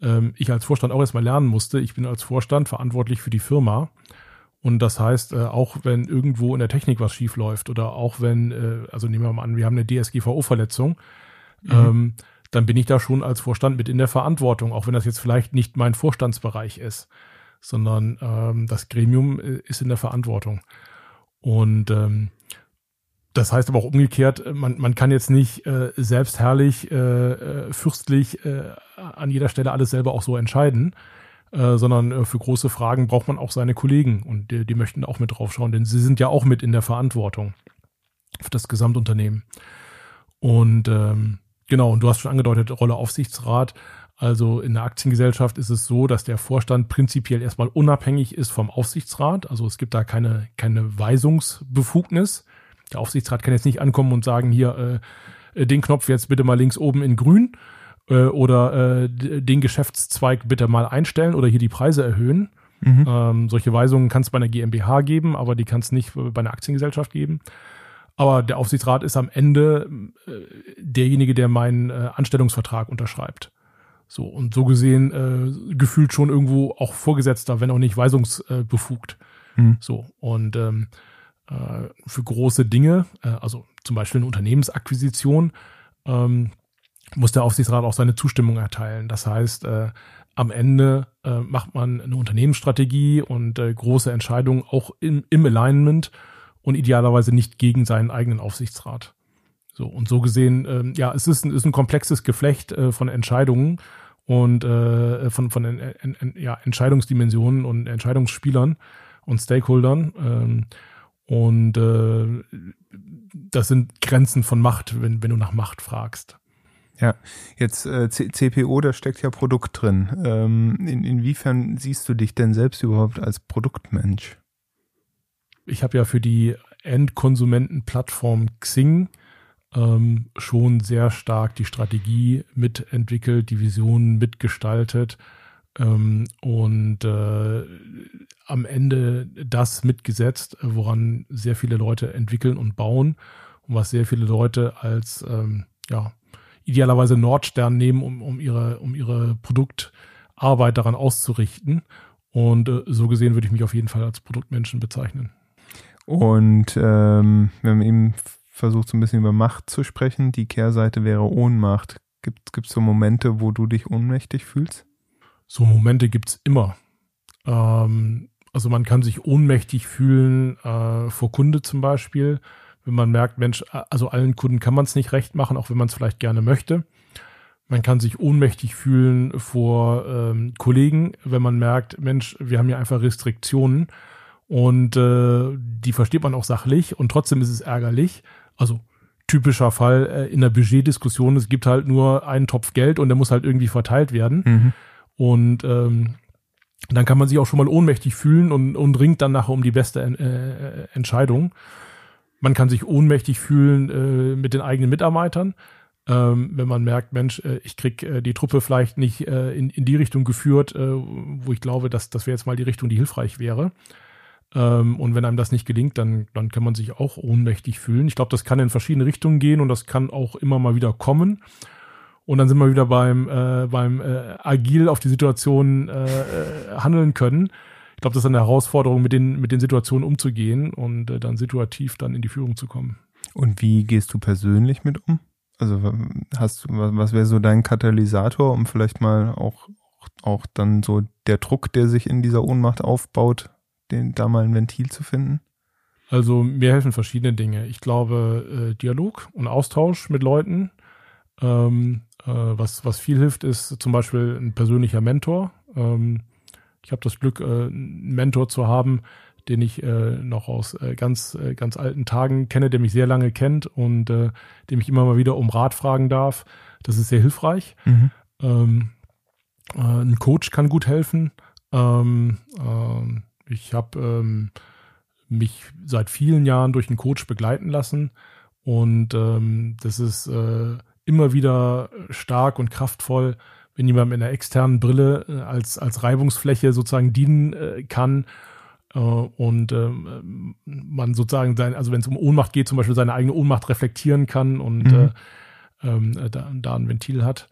ähm, ich als Vorstand auch erstmal lernen musste. Ich bin als Vorstand verantwortlich für die Firma. Und das heißt, äh, auch wenn irgendwo in der Technik was schief läuft oder auch wenn, äh, also nehmen wir mal an, wir haben eine DSGVO-Verletzung, mhm. ähm, dann bin ich da schon als Vorstand mit in der Verantwortung, auch wenn das jetzt vielleicht nicht mein Vorstandsbereich ist, sondern ähm, das Gremium äh, ist in der Verantwortung. Und ähm, das heißt aber auch umgekehrt, man, man kann jetzt nicht äh, selbstherrlich, äh, äh, fürstlich äh, an jeder Stelle alles selber auch so entscheiden, äh, sondern für große Fragen braucht man auch seine Kollegen und die, die möchten auch mit draufschauen, denn sie sind ja auch mit in der Verantwortung für das Gesamtunternehmen. Und ähm, genau, und du hast schon angedeutet, Rolle Aufsichtsrat. Also in der Aktiengesellschaft ist es so, dass der Vorstand prinzipiell erstmal unabhängig ist vom Aufsichtsrat. Also es gibt da keine, keine Weisungsbefugnis. Der Aufsichtsrat kann jetzt nicht ankommen und sagen, hier, äh, den Knopf jetzt bitte mal links oben in grün äh, oder äh, den Geschäftszweig bitte mal einstellen oder hier die Preise erhöhen. Mhm. Ähm, solche Weisungen kann es bei einer GmbH geben, aber die kann es nicht bei einer Aktiengesellschaft geben. Aber der Aufsichtsrat ist am Ende äh, derjenige, der meinen äh, Anstellungsvertrag unterschreibt. So, und so gesehen äh, gefühlt schon irgendwo auch Vorgesetzter, wenn auch nicht weisungsbefugt. Mhm. So, und ähm, äh, für große Dinge, äh, also zum Beispiel eine Unternehmensakquisition, ähm, muss der Aufsichtsrat auch seine Zustimmung erteilen. Das heißt, äh, am Ende äh, macht man eine Unternehmensstrategie und äh, große Entscheidungen auch im, im Alignment und idealerweise nicht gegen seinen eigenen Aufsichtsrat. So, und so gesehen, ähm, ja, es ist ein, ist ein komplexes Geflecht äh, von Entscheidungen und äh, von, von en, en, en, ja, Entscheidungsdimensionen und Entscheidungsspielern und Stakeholdern. Ähm, und äh, das sind Grenzen von Macht, wenn, wenn du nach Macht fragst. Ja, jetzt äh, CPO, da steckt ja Produkt drin. Ähm, in, inwiefern siehst du dich denn selbst überhaupt als Produktmensch? Ich habe ja für die Endkonsumentenplattform Xing ähm, schon sehr stark die Strategie mitentwickelt, die Visionen mitgestaltet ähm, und äh, am Ende das mitgesetzt, woran sehr viele Leute entwickeln und bauen und was sehr viele Leute als ähm, ja, idealerweise Nordstern nehmen, um, um, ihre, um ihre Produktarbeit daran auszurichten. Und äh, so gesehen würde ich mich auf jeden Fall als Produktmenschen bezeichnen. Und ähm, wir haben eben versucht, so ein bisschen über Macht zu sprechen. Die Kehrseite wäre Ohnmacht. Gibt es so Momente, wo du dich ohnmächtig fühlst? So Momente gibt es immer. Ähm, also man kann sich ohnmächtig fühlen äh, vor Kunde zum Beispiel wenn man merkt, Mensch, also allen Kunden kann man es nicht recht machen, auch wenn man es vielleicht gerne möchte. Man kann sich ohnmächtig fühlen vor ähm, Kollegen, wenn man merkt, Mensch, wir haben hier einfach Restriktionen und äh, die versteht man auch sachlich und trotzdem ist es ärgerlich. Also typischer Fall äh, in der Budgetdiskussion, es gibt halt nur einen Topf Geld und der muss halt irgendwie verteilt werden. Mhm. Und ähm, dann kann man sich auch schon mal ohnmächtig fühlen und, und ringt dann nachher um die beste äh, Entscheidung. Man kann sich ohnmächtig fühlen äh, mit den eigenen Mitarbeitern, ähm, wenn man merkt, Mensch, äh, ich krieg äh, die Truppe vielleicht nicht äh, in, in die Richtung geführt, äh, wo ich glaube, dass das wäre jetzt mal die Richtung, die hilfreich wäre. Ähm, und wenn einem das nicht gelingt, dann, dann kann man sich auch ohnmächtig fühlen. Ich glaube, das kann in verschiedene Richtungen gehen und das kann auch immer mal wieder kommen. Und dann sind wir wieder beim, äh, beim äh, agil auf die Situation äh, äh handeln können ich glaube, das ist eine Herausforderung, mit den, mit den Situationen umzugehen und äh, dann situativ dann in die Führung zu kommen. Und wie gehst du persönlich mit um? Also hast du, was wäre so dein Katalysator, um vielleicht mal auch, auch dann so der Druck, der sich in dieser Ohnmacht aufbaut, den, da mal ein Ventil zu finden? Also mir helfen verschiedene Dinge. Ich glaube, äh, Dialog und Austausch mit Leuten. Ähm, äh, was, was viel hilft, ist zum Beispiel ein persönlicher Mentor. Ähm, ich habe das Glück, äh, einen Mentor zu haben, den ich äh, noch aus äh, ganz, äh, ganz alten Tagen kenne, der mich sehr lange kennt und dem ich immer mal wieder um Rat fragen darf. Das ist sehr hilfreich. Mhm. Ähm, äh, ein Coach kann gut helfen. Ähm, äh, ich habe ähm, mich seit vielen Jahren durch einen Coach begleiten lassen. Und ähm, das ist äh, immer wieder stark und kraftvoll, wenn jemand mit einer externen Brille äh, als, als Reibungsfläche sozusagen dienen äh, kann äh, und ähm, man sozusagen sein, also wenn es um Ohnmacht geht, zum Beispiel seine eigene Ohnmacht reflektieren kann und mhm. äh, ähm, äh, da, da ein Ventil hat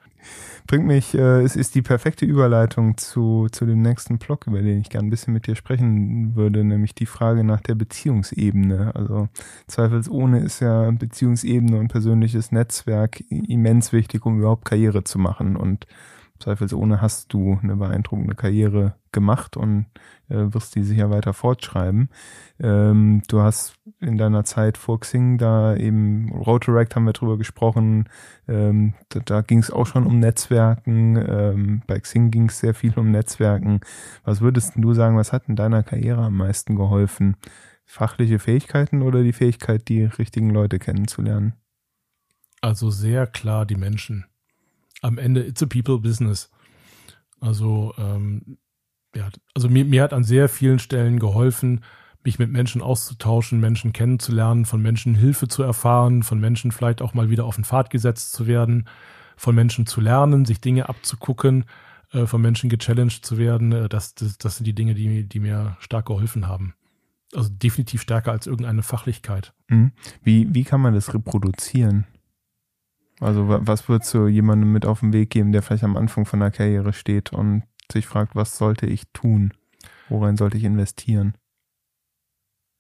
bringt mich, äh, es ist die perfekte Überleitung zu, zu dem nächsten Block, über den ich gerne ein bisschen mit dir sprechen würde, nämlich die Frage nach der Beziehungsebene. Also zweifelsohne ist ja Beziehungsebene und persönliches Netzwerk immens wichtig, um überhaupt Karriere zu machen und zweifelsohne hast du eine beeindruckende Karriere gemacht und äh, wirst die sicher weiter fortschreiben. Ähm, du hast in deiner Zeit vor Xing da eben Rotaract haben wir drüber gesprochen. Ähm, da, da ging es auch schon um Netzwerken. Ähm, bei Xing ging es sehr viel um Netzwerken. Was würdest du sagen, was hat in deiner Karriere am meisten geholfen? Fachliche Fähigkeiten oder die Fähigkeit, die richtigen Leute kennenzulernen? Also sehr klar die Menschen am Ende, it's a people business. Also, ähm, ja, also mir, mir hat an sehr vielen Stellen geholfen, mich mit Menschen auszutauschen, Menschen kennenzulernen, von Menschen Hilfe zu erfahren, von Menschen vielleicht auch mal wieder auf den Pfad gesetzt zu werden, von Menschen zu lernen, sich Dinge abzugucken, äh, von Menschen gechallenged zu werden. Äh, das, das, das sind die Dinge, die, die mir stark geholfen haben. Also definitiv stärker als irgendeine Fachlichkeit. Mhm. Wie, wie kann man das reproduzieren? Also was würdest du jemandem mit auf den Weg geben, der vielleicht am Anfang von der Karriere steht und sich fragt, was sollte ich tun? Worin sollte ich investieren?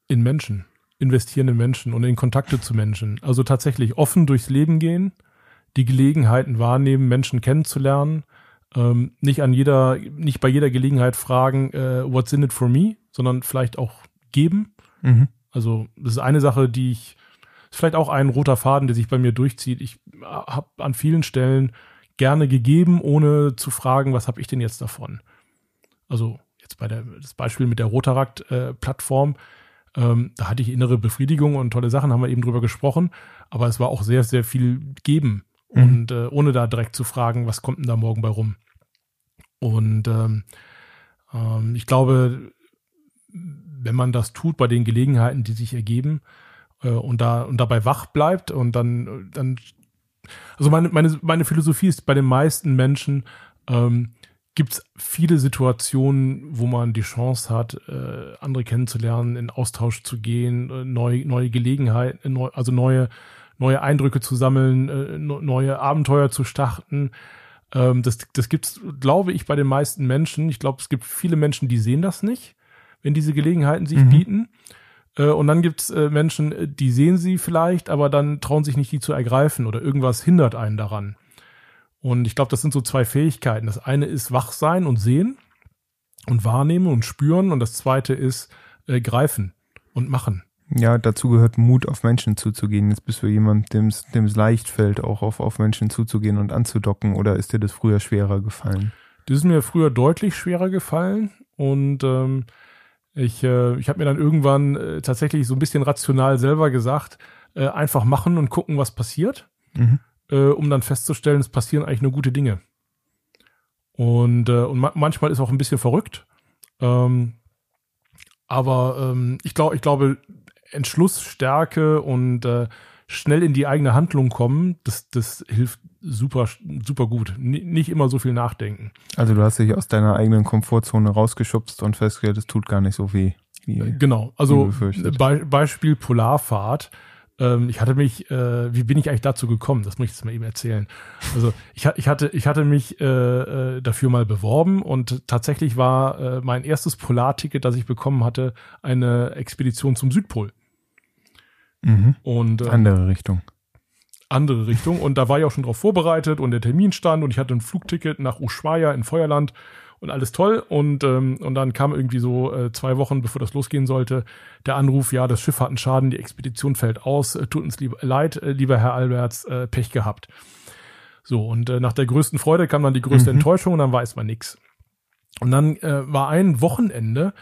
In Menschen. Investieren in Menschen und in Kontakte zu Menschen. Also tatsächlich offen durchs Leben gehen, die Gelegenheiten wahrnehmen, Menschen kennenzulernen, ähm, nicht an jeder, nicht bei jeder Gelegenheit fragen, äh, what's in it for me, sondern vielleicht auch geben. Mhm. Also das ist eine Sache, die ich vielleicht auch ein roter Faden, der sich bei mir durchzieht. Ich habe an vielen Stellen gerne gegeben, ohne zu fragen, was habe ich denn jetzt davon? Also jetzt bei der, das Beispiel mit der Rotarakt-Plattform, äh, ähm, da hatte ich innere Befriedigung und tolle Sachen, haben wir eben drüber gesprochen, aber es war auch sehr, sehr viel geben mhm. und äh, ohne da direkt zu fragen, was kommt denn da morgen bei rum? Und ähm, ähm, ich glaube, wenn man das tut bei den Gelegenheiten, die sich ergeben, äh, und da und dabei wach bleibt und dann dann also meine meine meine Philosophie ist bei den meisten Menschen ähm, gibt es viele Situationen, wo man die Chance hat, äh, andere kennenzulernen, in Austausch zu gehen, äh, neue neue Gelegenheiten, neu, also neue neue Eindrücke zu sammeln, äh, neue Abenteuer zu starten. Ähm, das das gibt's, glaube ich, bei den meisten Menschen. Ich glaube, es gibt viele Menschen, die sehen das nicht, wenn diese Gelegenheiten sich mhm. bieten. Äh, und dann gibt's äh, Menschen, äh, die sehen sie vielleicht, aber dann trauen sich nicht, die zu ergreifen oder irgendwas hindert einen daran. Und ich glaube, das sind so zwei Fähigkeiten. Das eine ist Wachsein und Sehen und Wahrnehmen und Spüren. Und das zweite ist äh, Greifen und Machen. Ja, dazu gehört Mut, auf Menschen zuzugehen. Jetzt bist du jemand, dem es leicht fällt, auch auf, auf Menschen zuzugehen und anzudocken. Oder ist dir das früher schwerer gefallen? Das ist mir früher deutlich schwerer gefallen. Und ähm, ich, äh, ich habe mir dann irgendwann äh, tatsächlich so ein bisschen rational selber gesagt, äh, einfach machen und gucken, was passiert, mhm. äh, um dann festzustellen, es passieren eigentlich nur gute Dinge. Und, äh, und ma manchmal ist auch ein bisschen verrückt. Ähm, aber ähm, ich, glaube, ich glaube, Entschlussstärke und äh, schnell in die eigene Handlung kommen, das, das hilft super, super gut. N nicht immer so viel nachdenken. Also du hast dich aus deiner eigenen Komfortzone rausgeschubst und festgestellt, es tut gar nicht so weh. Wie, genau, also Be Beispiel Polarfahrt. Ähm, ich hatte mich, äh, wie bin ich eigentlich dazu gekommen? Das muss ich jetzt mal eben erzählen. Also ich, ich hatte, ich hatte mich äh, äh, dafür mal beworben und tatsächlich war äh, mein erstes Polarticket, das ich bekommen hatte, eine Expedition zum Südpol. Mhm. Und ähm, andere Richtung andere Richtung. Und da war ich auch schon drauf vorbereitet und der Termin stand und ich hatte ein Flugticket nach Ushuaia in Feuerland und alles toll. Und, ähm, und dann kam irgendwie so äh, zwei Wochen, bevor das losgehen sollte, der Anruf, ja, das Schiff hat einen Schaden, die Expedition fällt aus, äh, tut uns lieb, leid, äh, lieber Herr Alberts, äh, Pech gehabt. So, und äh, nach der größten Freude kam dann die größte mhm. Enttäuschung und dann weiß man nix. Und dann äh, war ein Wochenende,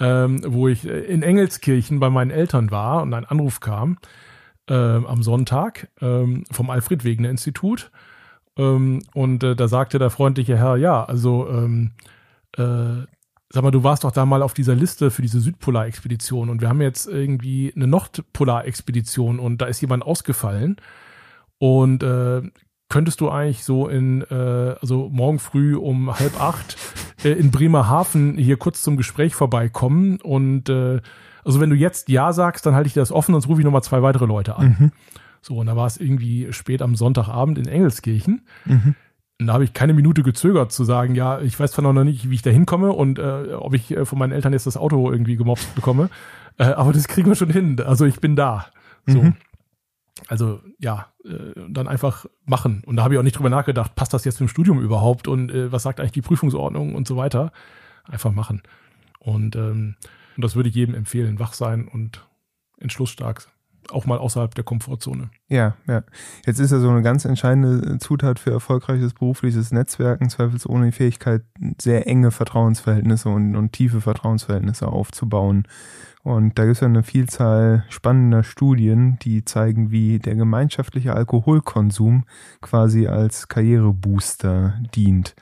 ähm, wo ich äh, in Engelskirchen bei meinen Eltern war und ein Anruf kam, äh, am Sonntag ähm, vom Alfred Wegener Institut. Ähm, und äh, da sagte der freundliche Herr, ja, also ähm, äh, sag mal, du warst doch da mal auf dieser Liste für diese Südpolar-Expedition und wir haben jetzt irgendwie eine Nordpolar-Expedition und da ist jemand ausgefallen. Und äh, könntest du eigentlich so in, äh, also morgen früh um halb acht äh, in Bremerhaven hier kurz zum Gespräch vorbeikommen und äh, also wenn du jetzt Ja sagst, dann halte ich dir das offen, sonst rufe ich nochmal zwei weitere Leute an. Mhm. So, und da war es irgendwie spät am Sonntagabend in Engelskirchen. Mhm. Und da habe ich keine Minute gezögert zu sagen, ja, ich weiß zwar noch nicht, wie ich da hinkomme und äh, ob ich äh, von meinen Eltern jetzt das Auto irgendwie gemobst bekomme, äh, aber das kriegen wir schon hin. Also ich bin da. So. Mhm. Also ja, äh, dann einfach machen. Und da habe ich auch nicht drüber nachgedacht, passt das jetzt im Studium überhaupt und äh, was sagt eigentlich die Prüfungsordnung und so weiter. Einfach machen. Und, ähm, und das würde ich jedem empfehlen, wach sein und entschlussstark auch mal außerhalb der Komfortzone. Ja, ja. Jetzt ist ja so eine ganz entscheidende Zutat für erfolgreiches berufliches Netzwerken, zweifelsohne die Fähigkeit, sehr enge Vertrauensverhältnisse und, und tiefe Vertrauensverhältnisse aufzubauen. Und da gibt es ja eine Vielzahl spannender Studien, die zeigen, wie der gemeinschaftliche Alkoholkonsum quasi als Karrierebooster dient.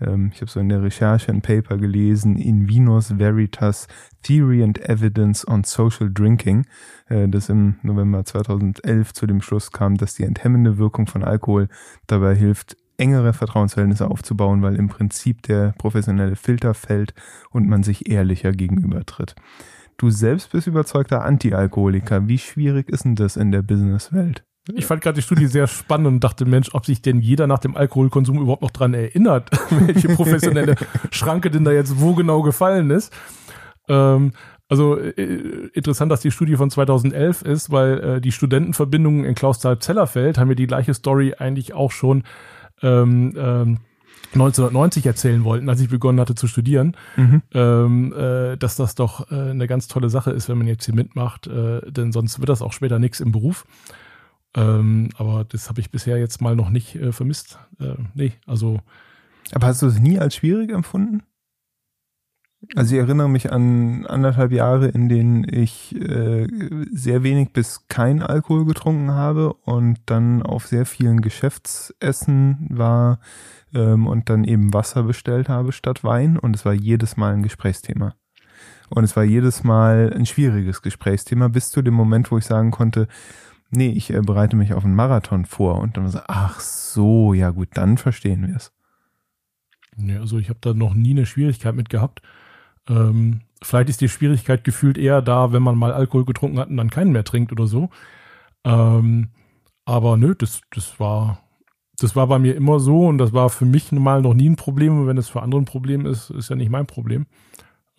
Ähm, ich habe so in der Recherche ein Paper gelesen, In Vinos Veritas Theory and Evidence on Social Drinking, äh, das im November 2011 zu dem Schluss kam, dass die enthemmende Wirkung von Alkohol dabei hilft, engere Vertrauensverhältnisse aufzubauen, weil im Prinzip der professionelle Filter fällt und man sich ehrlicher gegenübertritt. Du selbst bist überzeugter Anti-Alkoholiker. Wie schwierig ist denn das in der Businesswelt? Ich fand gerade die Studie sehr spannend und dachte, Mensch, ob sich denn jeder nach dem Alkoholkonsum überhaupt noch dran erinnert, [LAUGHS] welche professionelle Schranke denn da jetzt wo genau gefallen ist. Ähm, also äh, interessant, dass die Studie von 2011 ist, weil äh, die Studentenverbindungen in Klausthal-Zellerfeld haben mir die gleiche Story eigentlich auch schon ähm, ähm, 1990 erzählen wollten, als ich begonnen hatte zu studieren, mhm. ähm, äh, dass das doch äh, eine ganz tolle Sache ist, wenn man jetzt hier mitmacht, äh, denn sonst wird das auch später nichts im Beruf. Ähm, aber das habe ich bisher jetzt mal noch nicht äh, vermisst. Äh, nee, also. Aber hast du es nie als schwierig empfunden? Also ich erinnere mich an anderthalb Jahre, in denen ich äh, sehr wenig bis kein Alkohol getrunken habe und dann auf sehr vielen Geschäftsessen war ähm, und dann eben Wasser bestellt habe statt Wein und es war jedes Mal ein Gesprächsthema. Und es war jedes Mal ein schwieriges Gesprächsthema bis zu dem Moment, wo ich sagen konnte, nee, ich äh, bereite mich auf einen Marathon vor und dann so, ach so, ja gut, dann verstehen wir es. Ja, also ich habe da noch nie eine Schwierigkeit mit gehabt. Ähm, vielleicht ist die Schwierigkeit gefühlt eher da, wenn man mal Alkohol getrunken hat und dann keinen mehr trinkt oder so. Ähm, aber nö, das, das war, das war bei mir immer so und das war für mich mal noch nie ein Problem. Und wenn es für andere ein Problem ist, ist ja nicht mein Problem.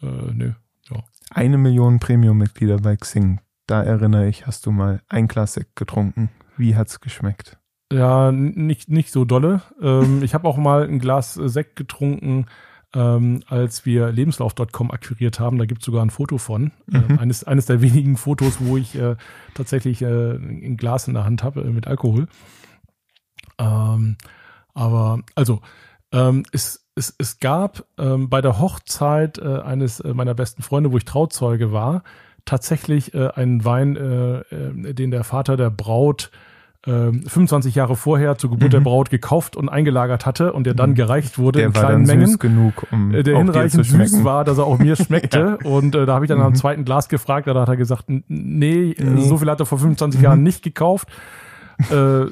Äh, nö, ja. Eine Million Premium-Mitglieder bei Xing. Da erinnere ich, hast du mal ein Glas Sekt getrunken. Wie hat's geschmeckt? Ja, nicht, nicht so dolle. Ähm, ich habe auch mal ein Glas Sekt getrunken, ähm, als wir lebenslauf.com akquiriert haben. Da gibt es sogar ein Foto von. Ähm, mhm. Äh, eines, eines der wenigen Fotos, wo ich äh, tatsächlich äh, ein Glas in der Hand habe äh, mit Alkohol. Ähm, aber also, ähm, es, es, es gab ähm, bei der Hochzeit äh, eines äh, meiner besten Freunde, wo ich Trauzeuge war, tatsächlich äh, einen Wein, äh, äh, den der Vater der Braut äh, 25 Jahre vorher zur Geburt mhm. der Braut gekauft und eingelagert hatte und der dann mhm. gereicht wurde der in kleinen Mengen. Süß genug, um äh, der hinreichend süß war, dass er auch mir [LAUGHS] schmeckte. ja. Und äh, da habe ich dann mhm. am zweiten Glas gefragt, da hat er gesagt, nee, nee. so viel hat er vor 25 Jahren mhm. nicht gekauft. äh,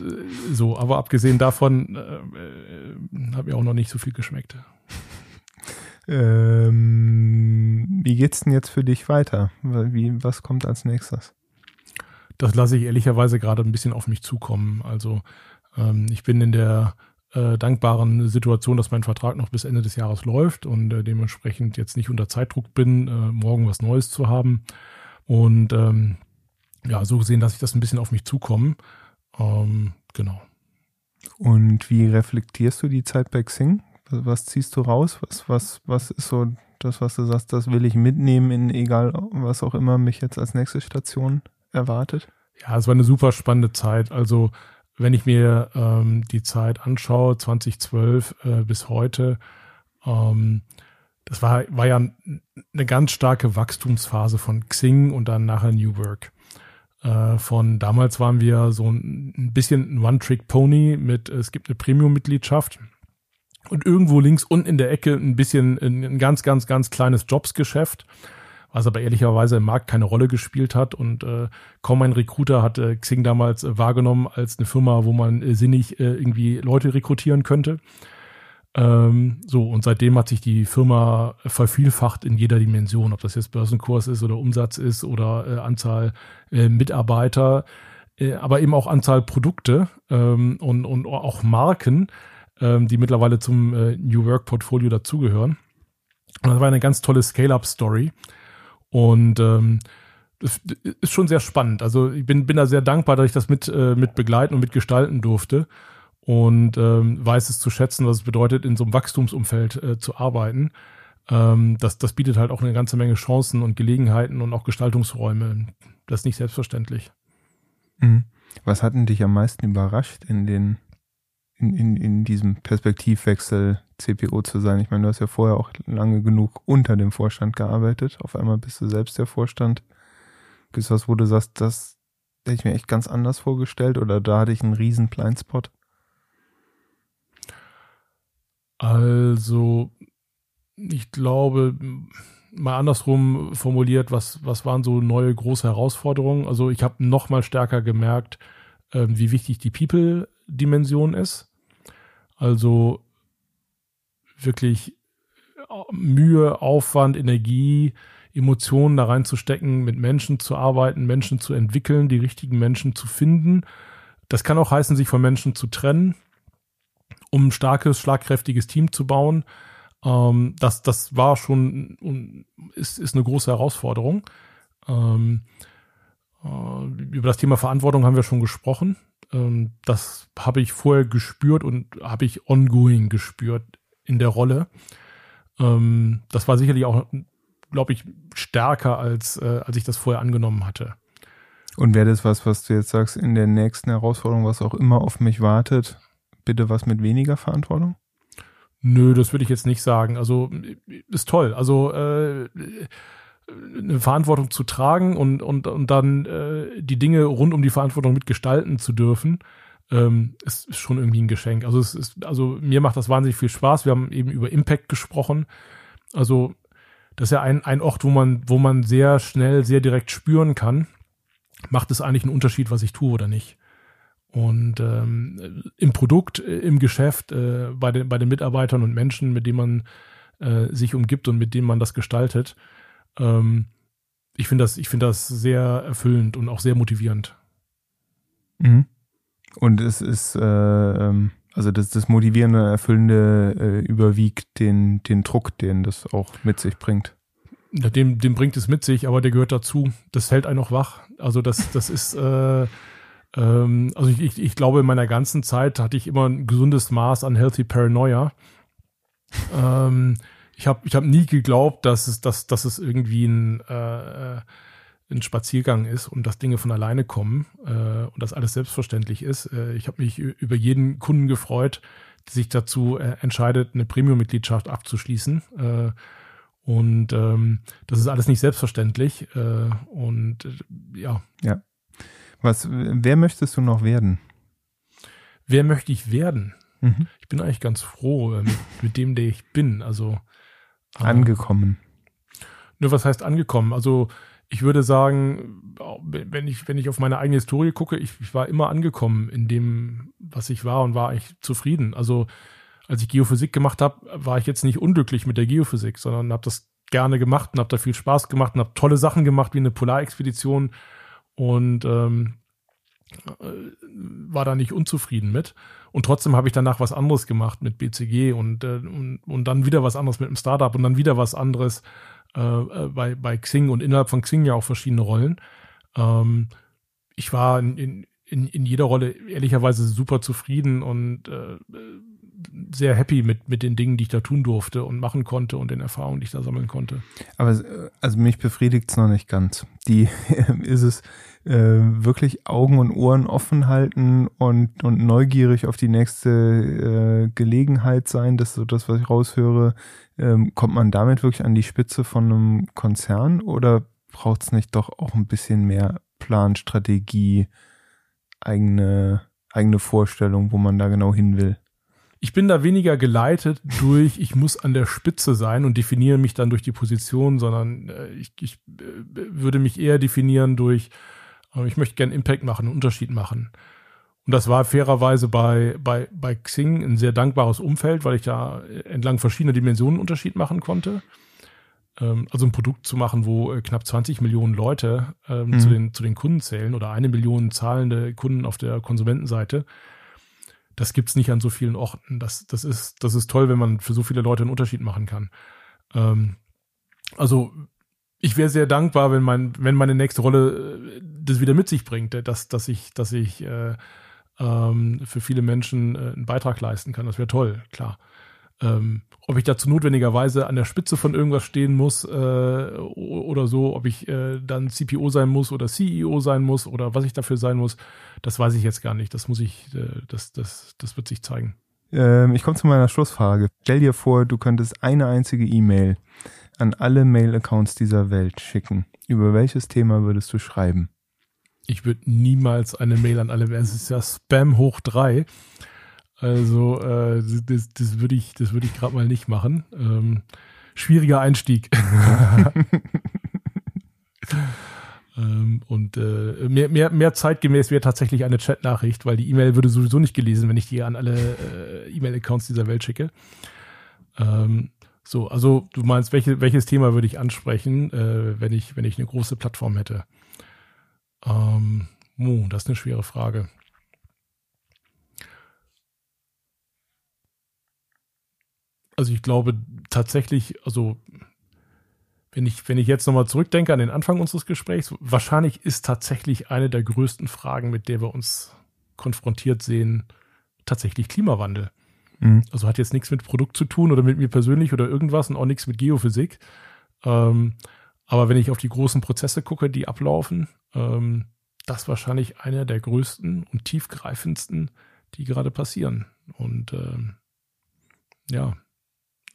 so, aber abgesehen davon äh, äh, hat mir auch noch nicht so viel geschmeckt. Ähm, wie geht's denn jetzt für dich weiter? Wie, was kommt als nächstes? Das lasse ich ehrlicherweise gerade ein bisschen auf mich zukommen. Also ähm, ich bin in der äh, dankbaren Situation, dass mein Vertrag noch bis Ende des Jahres läuft und äh, dementsprechend jetzt nicht unter Zeitdruck bin, äh, morgen was Neues zu haben. Und ähm, ja, so gesehen, dass ich das ein bisschen auf mich zukommen. Ähm, genau. Und wie reflektierst du die Zeit bei Xing? Was ziehst du raus? Was, was, was ist so das, was du sagst, das will ich mitnehmen in egal was auch immer mich jetzt als nächste Station erwartet? Ja, es war eine super spannende Zeit. Also wenn ich mir ähm, die Zeit anschaue, 2012 äh, bis heute, ähm, das war, war ja eine ganz starke Wachstumsphase von Xing und dann nachher New Work. Äh, von damals waren wir so ein, ein bisschen ein One-Trick-Pony mit, es gibt eine Premium-Mitgliedschaft Und irgendwo links unten in der Ecke ein bisschen ein ganz, ganz, ganz kleines Jobsgeschäft, was aber ehrlicherweise im Markt keine Rolle gespielt hat. Und äh, kaum ein Recruiter hat äh, Xing damals äh, wahrgenommen als eine Firma, wo man äh, sinnig äh, irgendwie Leute rekrutieren könnte. Ähm, so, und seitdem hat sich die Firma vervielfacht in jeder Dimension, ob das jetzt Börsenkurs ist oder Umsatz ist oder äh, Anzahl äh, Mitarbeiter, äh, aber eben auch Anzahl Produkte ähm, und, und auch Marken ähm, die mittlerweile zum äh, New Work Portfolio dazugehören. Und das war eine ganz tolle Scale-Up-Story. Und ähm, das ist schon sehr spannend. Also ich bin, bin da sehr dankbar, dass ich das mit, äh, mit begleiten und mitgestalten durfte und ähm, weiß es zu schätzen, was es bedeutet, in so einem Wachstumsumfeld äh, zu arbeiten. Ähm, das, das bietet halt auch eine ganze Menge Chancen und Gelegenheiten und auch Gestaltungsräume. Das ist nicht selbstverständlich. Mhm. Was hat denn dich am meisten überrascht in den in, in, in diesem Perspektivwechsel CPO zu sein. Ich meine, du hast ja vorher auch lange genug unter dem Vorstand gearbeitet. Auf einmal bist du selbst der Vorstand. Gibt es was, wo du sagst, das hätte ich mir echt ganz anders vorgestellt oder da hatte ich einen riesen Blindspot? Also, ich glaube, mal andersrum formuliert, was, was waren so neue große Herausforderungen? Also, ich habe noch mal stärker gemerkt, äh, wie wichtig die People-Dimension ist. Also wirklich äh, Mühe, Aufwand, Energie, Emotionen da reinzustecken, mit Menschen zu arbeiten, Menschen zu entwickeln, die richtigen Menschen zu finden. Das kann auch heißen, sich von Menschen zu trennen, um ein starkes, schlagkräftiges Team zu bauen. Ähm, das, das war schon ist, ist eine große Herausforderung. Ähm, äh, über das Thema Verantwortung haben wir schon gesprochen. Ähm, das habe ich vorher gespürt und habe ich ongoing gespürt in der Rolle. Ähm, das war sicherlich auch, glaube ich, stärker als, äh, als ich das vorher angenommen hatte. Und wäre das was, was du jetzt sagst, in der nächsten Herausforderung, was auch immer auf mich wartet, bitte was mit weniger Verantwortung? Nö, das würde ich jetzt nicht sagen. Also ist toll. Also äh, eine Verantwortung zu tragen und, und, und dann äh, die Dinge rund um die Verantwortung mitgestalten zu dürfen, ähm, ist, ist schon irgendwie ein Geschenk. Also es ist, also mir macht das wahnsinnig viel Spaß. Wir haben eben über Impact gesprochen. Also das ist ja ein, ein Ort, wo man, wo man sehr schnell, sehr direkt spüren kann, macht es eigentlich einen Unterschied, was ich tue oder nicht. Und ähm, im Produkt, äh, im Geschäft, äh, bei, den, bei den Mitarbeitern und Menschen, mit denen man äh, sich umgibt und mit denen man das gestaltet, ähm, ich finde das, ich finde das sehr erfüllend und auch sehr motivierend. Mhm. Und es ist, äh, ähm, also das, das Motivierende, Erfüllende äh, überwiegt den, den Druck, den das auch mit sich bringt. Ja, dem, dem bringt es mit sich, aber der gehört dazu. Das hält einen auch wach. Also das, das ist, äh, ähm, also ich, ich, ich glaube, in meiner ganzen Zeit hatte ich immer ein gesundes Maß an Healthy Paranoia. ähm, ich habe ich hab nie geglaubt, dass es, dass, dass es irgendwie ein, äh, ein Spaziergang ist und dass Dinge von alleine kommen äh, und dass alles selbstverständlich ist. Äh, ich habe mich über jeden Kunden gefreut, der sich dazu äh, entscheidet, eine Premium-Mitgliedschaft abzuschließen. Äh, und ähm, das ist alles nicht selbstverständlich. Äh, und äh, ja. Ja. Was, wer möchtest du noch werden? Wer möchte ich werden? Mhm. Ich bin eigentlich ganz froh äh, mit, mit dem, der ich bin. Also Angekommen. Nur was heißt angekommen? Also ich würde sagen, wenn ich, wenn ich auf meine eigene Historie gucke, ich, ich war immer angekommen in dem, was ich war und war eigentlich zufrieden. Also als ich Geophysik gemacht habe, war ich jetzt nicht unglücklich mit der Geophysik, sondern habe das gerne gemacht und habe da viel Spaß gemacht und habe tolle Sachen gemacht wie eine Polarexpedition und ähm, äh, war da nicht unzufrieden mit. Und trotzdem habe ich danach was anderes gemacht mit BCG und, äh, und, und dann wieder was anderes mit einem Startup und dann wieder was anderes äh, äh, bei, bei Xing und innerhalb von Xing ja auch verschiedene Rollen. Ähm, ich war in, in, in jeder Rolle ehrlicherweise super zufrieden und äh, sehr happy mit, mit den Dingen, die ich da tun durfte und machen konnte und den Erfahrungen, die ich da sammeln konnte. Aber also mich befriedigt es noch nicht ganz. Die [LAUGHS] ist es äh, wirklich Augen und Ohren offen halten und, und neugierig auf die nächste äh, Gelegenheit sein. Das ist so das, was ich raushöre. Ähm, kommt man damit wirklich an die Spitze von einem Konzern oder braucht es nicht doch auch ein bisschen mehr Plan, Strategie, eigene, eigene Vorstellung, wo man da genau hin will? ich bin da weniger geleitet durch, ich muss an der Spitze sein und definiere mich dann durch die Position, sondern äh, ich, ich äh, würde mich eher definieren durch, ich möchte gerne Impact machen, einen Unterschied machen. Und das war fairerweise bei, bei, bei Xing ein sehr dankbares Umfeld, weil ich da entlang verschiedener Dimensionen einen Unterschied machen konnte. Ähm, also ein Produkt zu machen, wo äh, knapp 20 Millionen Leute ähm, mhm. zu, den, zu den Kunden zählen oder eine Million zahlende Kunden auf der Konsumentenseite das gibt's nicht an so vielen Orten. Das, das, ist, das ist toll, wenn man für so viele Leute einen Unterschied machen kann. Ähm, also ich wäre sehr dankbar, wenn mein, wenn meine nächste Rolle äh, das wieder mit sich bringt, dass, dass ich, dass ich äh, ähm, für viele Menschen äh, einen Beitrag leisten kann. Das wäre toll, klar. Ähm, ob ich dazu notwendigerweise an der Spitze von irgendwas stehen muss äh, oder so, ob ich äh, dann CPO sein muss oder CEO sein muss oder was ich dafür sein muss, das weiß ich jetzt gar nicht. Das muss ich, äh, das, das, das wird sich zeigen. Ähm, ich komme zu meiner Schlussfrage. Stell dir vor, du könntest eine einzige E-Mail an alle Mail-Accounts dieser Welt schicken. Über welches Thema würdest du schreiben? Ich würde niemals eine Mail an alle, es ist ja Spam hoch drei. Also äh, das, das würde ich, das ich gerade mal nicht machen. Ähm, schwieriger Einstieg. [LAUGHS] ähm, und äh, mehr, mehr, mehr zeitgemäß wäre tatsächlich eine Chat-Nachricht, weil die E-Mail würde sowieso nicht gelesen, wenn ich die an alle äh, E-Mail-Accounts dieser Welt schicke. Ähm, so, also du meinst, welche, welches Thema würde ich ansprechen, äh, wenn ich, wenn ich eine große Plattform hätte? Ähm, oh, das ist eine schwere Frage. also ich glaube tatsächlich, also wenn ich, wenn ich jetzt nochmal zurückdenke an den Anfang unseres Gesprächs, wahrscheinlich ist tatsächlich eine der größten Fragen, mit der wir uns konfrontiert sehen, tatsächlich Klimawandel. Mhm. Also hat jetzt nichts mit Produkt zu tun oder mit mir persönlich oder irgendwas und auch nichts mit Geophysik. Ähm, aber wenn ich auf die großen Prozesse gucke, die ablaufen, ähm, das ist wahrscheinlich einer der größten und tiefgreifendsten, die gerade passieren. Und ähm, ja,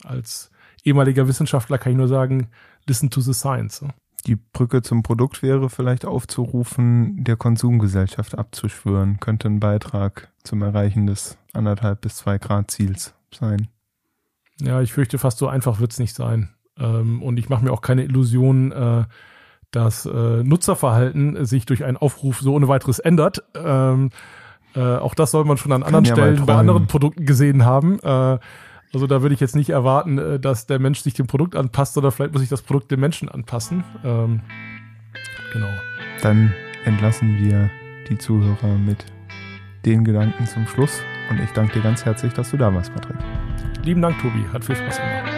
als ehemaliger Wissenschaftler kann ich nur sagen, listen to the science. Die Brücke zum Produkt wäre vielleicht aufzurufen, der Konsumgesellschaft abzuschwören, könnte ein Beitrag zum Erreichen des anderthalb bis zwei Grad Ziels sein. Ja, ich fürchte, fast so einfach wird es nicht sein. Ähm, und ich mache mir auch keine Illusionen, äh, dass äh, Nutzerverhalten sich durch einen Aufruf so ohne weiteres ändert. Ähm, äh, auch das soll man schon an anderen Stellen bei anderen Produkten gesehen haben. Also da würde ich jetzt nicht erwarten, äh, dass der Mensch sich dem Produkt anpasst, oder vielleicht muss sich das Produkt dem Menschen anpassen. Ähm, genau. Dann entlassen wir die Zuhörer mit den Gedanken zum Schluss. Und ich danke dir ganz herzlich, dass du da warst, Patrick. Lieben Dank, Tobi. Hat viel Spaß gemacht.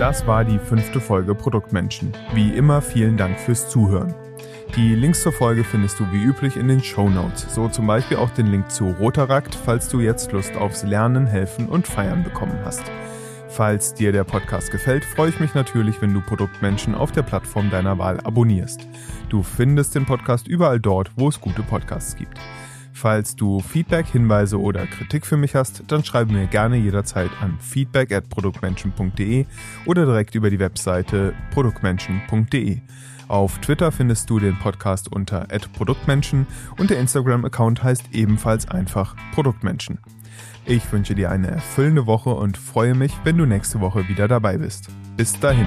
Das war die fünfte Folge Produktmenschen. Wie immer vielen Dank fürs Zuhören. Die Links zur Folge findest du wie üblich in den Show Notes, so zum Beispiel auch den Link zu Rotarakt, falls du jetzt Lust aufs Lernen, Helfen und Feiern bekommen hast. Falls dir der Podcast gefällt, freue ich mich natürlich, wenn du Produktmenschen auf der Plattform deiner Wahl abonnierst. Du findest den Podcast überall dort, wo es gute Podcasts gibt. Falls du Feedback, Hinweise oder Kritik für mich hast, dann schreibe mir gerne jederzeit an feedback at produktmenschen.de oder direkt über die Webseite produktmenschen.de. Auf Twitter findest du den Podcast unter @produktmenschen und der Instagram-Account heißt ebenfalls einfach Produktmenschen. Ich wünsche dir eine erfüllende Woche und freue mich, wenn du nächste Woche wieder dabei bist. Bis dahin.